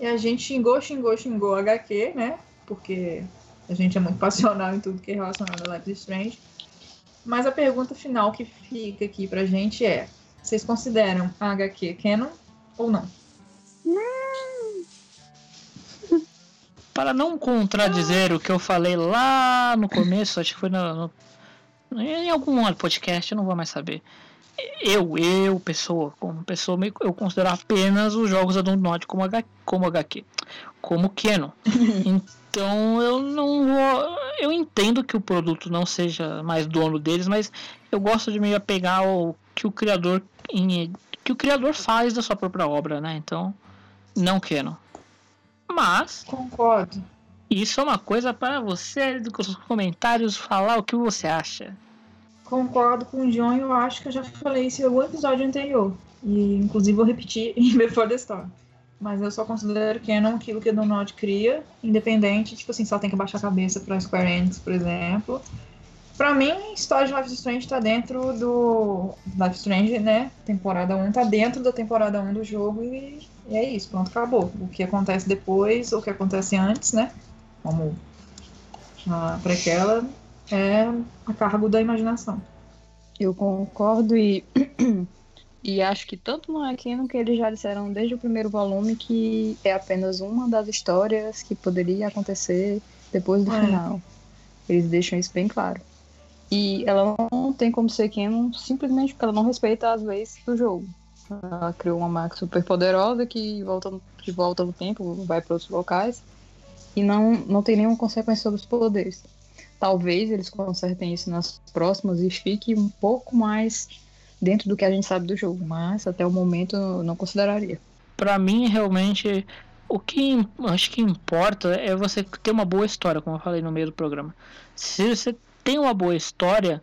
Speaker 10: E a gente xingou, xingou, xingou a HQ, né? Porque a gente é muito passional em tudo que é relacionado a Life is Strange. Mas a pergunta final que fica aqui pra gente é: vocês consideram a HQ canon ou não?
Speaker 5: Para não contradizer o que eu falei lá no começo, acho que foi no, no- em algum outro podcast, eu não vou mais saber. Eu, eu, pessoa, como pessoa, eu considero apenas os jogos da Dontnod como, H, como HQ, como canon. Então eu não vou. Eu entendo que o produto não seja mais dono deles, mas eu gosto de me apegar ao que o criador que o criador faz da sua própria obra, né? Então, não canon. Mas
Speaker 10: Concordo.
Speaker 5: isso é uma coisa para você nos comentários falar o que você acha.
Speaker 10: Concordo com o John, eu acho que eu já falei isso em algum episódio anterior. E inclusive vou repetir em Before the Storm. Mas eu só considero canon aquilo que a Donald cria, independente, tipo assim, só tem que baixar a cabeça pra Square Enix, por exemplo. Pra mim, história de Life is Strange tá dentro do. Life is Strange, né? Temporada 1 tá dentro da temporada 1 do jogo e, e é isso, pronto, acabou. O que acontece depois, ou o que acontece antes, né? Como a prequela, é a cargo da imaginação.
Speaker 6: Eu concordo e, e acho que tanto no Aquino que eles já disseram desde o primeiro volume que é apenas uma das histórias que poderia acontecer depois do
Speaker 10: É.
Speaker 6: final. Eles deixam isso bem claro. E ela não tem como ser canon simplesmente porque ela não respeita as leis do jogo. Ela criou uma máquina super poderosa que volta, que volta no tempo, vai para outros locais e não, não tem nenhuma consequência sobre os poderes. Talvez eles consertem isso nas próximas e fique um pouco mais dentro do que a gente sabe do jogo, mas até o momento eu não consideraria.
Speaker 5: Pra mim, realmente, o que acho que importa é você ter uma boa história, como eu falei no meio do programa. Se você tem uma boa história,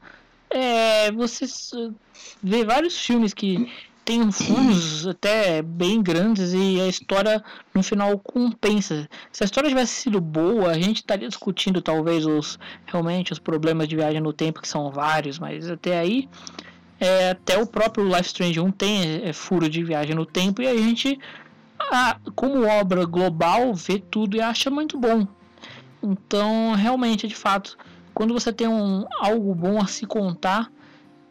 Speaker 5: é, você vê vários filmes que tem furos até bem grandes e a história no final compensa. Se a história tivesse sido boa, a gente estaria discutindo talvez os realmente os problemas de viagem no tempo, que são vários, mas até aí é, até o próprio Life Strange 1 tem é, furo de viagem no tempo e a gente, ah, como obra global, vê tudo e acha muito bom. Então, realmente, de fato, quando você tem um, algo bom a se contar,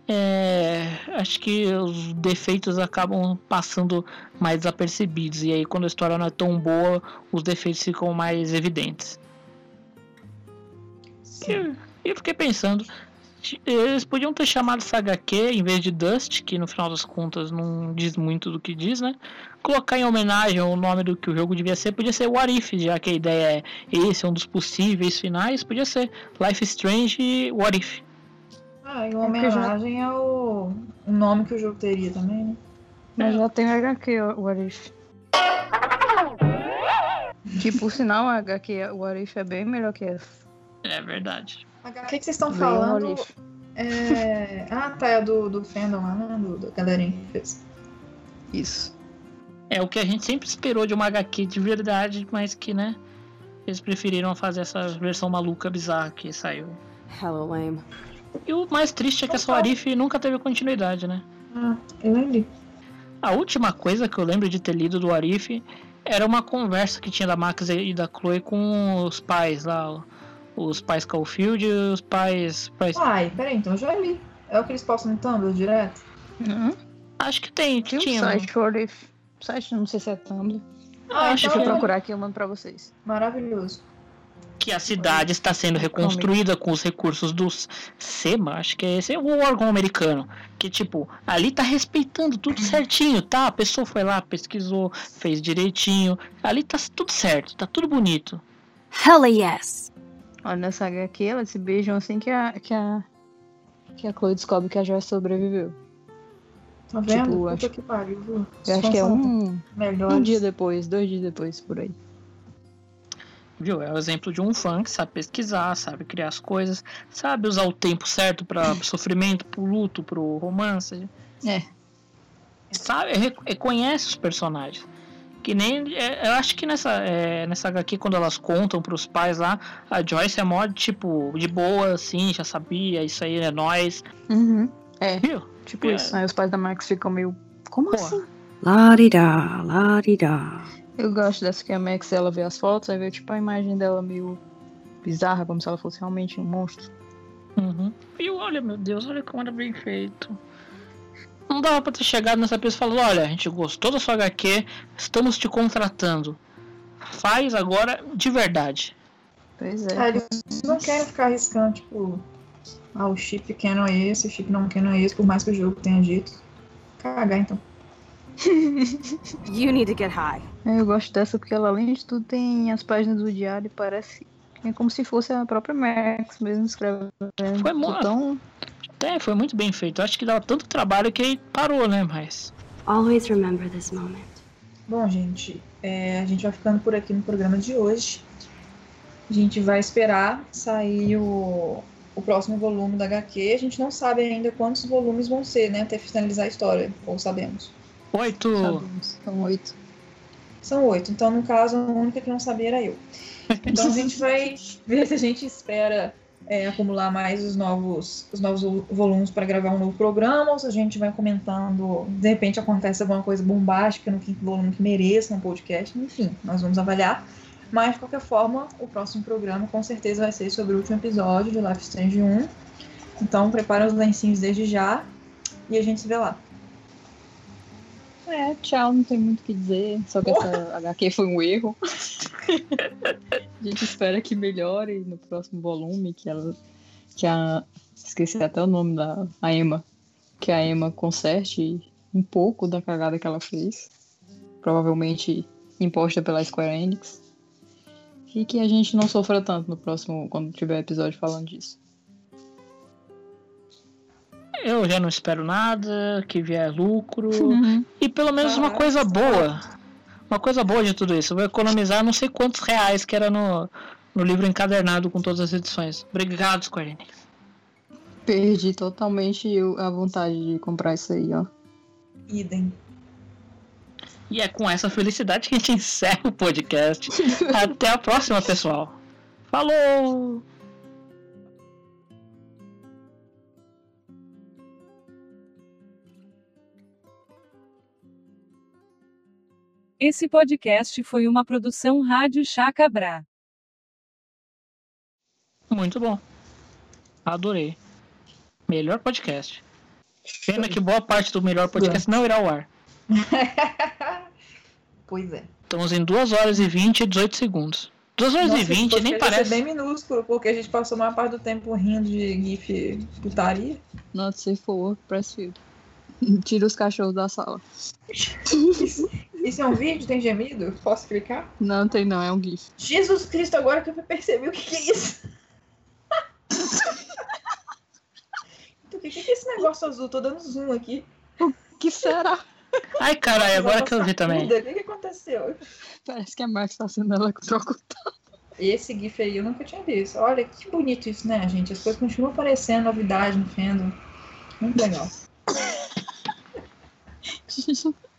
Speaker 5: é, acho que os defeitos acabam passando mais desapercebidos. E aí, quando a história não é tão boa, os defeitos ficam mais evidentes. E eu fiquei pensando, eles podiam ter chamado essa HQ em vez de Dust, que no final das contas não diz muito do que diz, né? Colocar em homenagem ao nome do que o jogo devia ser, podia ser What If, já que a ideia é esse, é um dos possíveis finais, podia ser Life is Strange e What If.
Speaker 10: Ah, em
Speaker 6: já-
Speaker 10: homenagem ao o nome que o jogo teria também, né?
Speaker 6: Mas já tem HQ, o What If. Que por sinal a HQ, o What If é bem melhor que essa.
Speaker 5: É verdade.
Speaker 10: O que, que vocês estão
Speaker 6: no
Speaker 10: falando? É... Ah, tá, é do, do fandom lá, né? Do, da galerinha que fez.
Speaker 6: Isso.
Speaker 5: É o que a gente sempre esperou de uma HQ de verdade, mas que, né? Eles preferiram fazer essa versão maluca, bizarra que saiu.
Speaker 14: Hello, lame.
Speaker 5: E o mais triste é que essa What If nunca teve continuidade, né?
Speaker 10: Ah, eu lembrei.
Speaker 5: A última coisa que eu lembro de ter lido do Arif era uma conversa que tinha da Max e da Chloe com os pais lá. Os pais Caulfield e os pais. pais...
Speaker 10: Ai, peraí, então eu já li. É o que eles postam no Tumblr direto?
Speaker 6: Uhum.
Speaker 5: Acho que tem,
Speaker 6: Tem um
Speaker 5: tinha.
Speaker 6: site, What If. Site, não sei se é Tumblr.
Speaker 10: Ah,
Speaker 6: Deixa
Speaker 10: então
Speaker 6: eu
Speaker 10: é
Speaker 6: procurar aqui e eu mando pra vocês.
Speaker 10: Maravilhoso.
Speaker 5: Que a cidade está sendo reconstruída com os recursos dos SEMA, acho que é esse é o órgão americano. Que tipo, ali tá respeitando tudo certinho, tá? A pessoa foi lá, pesquisou, fez direitinho. Ali tá tudo certo, tá tudo bonito.
Speaker 1: Hell yes.
Speaker 6: Olha, nessa HQ elas se beijam assim que a, que a, que a Chloe descobre que a Joyce sobreviveu.
Speaker 10: Tá vendo?
Speaker 6: Tipo,
Speaker 10: Puta
Speaker 6: acho-
Speaker 10: que pariu, viu?
Speaker 6: Eu acho que é um,
Speaker 10: Melhores.
Speaker 6: um dia depois, dois dias depois, por aí.
Speaker 5: Viu? É o exemplo de um fã que sabe pesquisar, sabe criar as coisas, sabe usar o tempo certo para sofrimento, pro luto, pro romance.
Speaker 6: É.
Speaker 5: Sabe, re- reconhece os personagens. Que nem. é, eu acho que nessa, é, nessa HQ, quando elas contam pros pais lá, a Joyce é mó, tipo, de boa, assim, já sabia, isso aí é nós.
Speaker 6: Uhum. É.
Speaker 5: Viu?
Speaker 6: Tipo isso. Aí os pais da Max ficam meio. Como assim?
Speaker 1: La-di-da, la-di-da.
Speaker 6: Eu gosto dessa que a Max ela vê as fotos, aí vê tipo a imagem dela meio bizarra, como se ela fosse realmente um monstro.
Speaker 5: Uhum. E olha, meu Deus, olha como era bem feito. Não dava pra ter chegado nessa pessoa e falado, olha, a gente gostou da sua HQ, estamos te contratando. Faz agora de verdade.
Speaker 6: Pois
Speaker 10: Ah, eles não querem ficar arriscando, tipo, ah, o chip canon é esse, o chip não canon é esse, por mais que o jogo tenha dito. Cagar então.
Speaker 14: You need to get high.
Speaker 6: É, Eu gosto dessa porque ela, além de tudo, tem as páginas do diário e parece é como se fosse a própria Max mesmo escrevendo.
Speaker 5: Foi mo-
Speaker 6: Então,
Speaker 5: É, foi muito bem feito. Acho que dava tanto trabalho que aí parou, né? Mas.
Speaker 1: Always remember this moment.
Speaker 10: Bom, gente, é, a gente vai ficando por aqui no programa de hoje. A gente vai esperar sair o, o próximo volume da HQ. A gente não sabe ainda quantos volumes vão ser, né? Até finalizar a história, ou sabemos.
Speaker 5: Oito.
Speaker 6: sabemos, são oito.
Speaker 10: São oito. Então, no caso, a única que não sabia era eu. Então a gente vai ver se a gente espera é, acumular mais os novos, os novos vo- volumes para gravar um novo programa, ou se a gente vai comentando, de repente acontece alguma coisa bombástica no quinto volume que mereça um podcast, enfim, nós vamos avaliar. Mas, de qualquer forma, o próximo programa com certeza vai ser sobre o último episódio de Life Strange 1. Então, prepara os lencinhos desde já e a gente se vê lá.
Speaker 6: É, tchau, não tem muito o que dizer. Só que essa HQ foi um erro. a gente espera que melhore no próximo volume, que ela. Que a. Esqueci até o nome da a Emma. Que a Emma conserte um pouco da cagada que ela fez. Provavelmente imposta pela Square Enix. E que a gente não sofra tanto no próximo, quando tiver episódio falando disso.
Speaker 5: Eu já não espero nada, que vier lucro.
Speaker 6: Uhum.
Speaker 5: E pelo menos uma coisa boa. Uma coisa boa de tudo isso. Eu vou economizar não sei quantos reais que era no, no livro encadernado com todas as edições. Obrigado, Square Enix.
Speaker 6: Perdi totalmente a vontade de comprar isso aí, ó.
Speaker 10: Idem.
Speaker 5: E é com essa felicidade que a gente encerra o podcast. Até a próxima, pessoal. Falou!
Speaker 9: Esse podcast foi uma produção Rádio Chacabra.
Speaker 5: Muito bom. Adorei. Melhor podcast. Pena que boa parte do melhor podcast não irá ao ar.
Speaker 10: Pois é.
Speaker 5: Estamos em 2 horas e 20 e 18 segundos. 2 horas
Speaker 10: Nossa,
Speaker 5: e 20,
Speaker 10: esse
Speaker 5: nem parece.
Speaker 10: ser bem minúsculo, porque a gente passou a maior parte do tempo rindo de GIF putaria.
Speaker 6: Not safe for work, press field. Tira os cachorros da sala.
Speaker 10: Isso, é um vídeo? Tem gemido? Posso clicar?
Speaker 6: Não tem não, é um GIF.
Speaker 10: Jesus Cristo, agora que eu percebi o que, que é isso. o que, que é esse negócio azul? Tô dando zoom aqui.
Speaker 6: O que será?
Speaker 5: Ai, caralho, agora que eu vi também.
Speaker 10: O que, que aconteceu?
Speaker 6: Parece que a Max tá sendo eletrocutada.
Speaker 10: Esse GIF aí eu nunca tinha visto. Olha que bonito isso, né, gente? As coisas continuam aparecendo, novidade no fandom. Muito legal.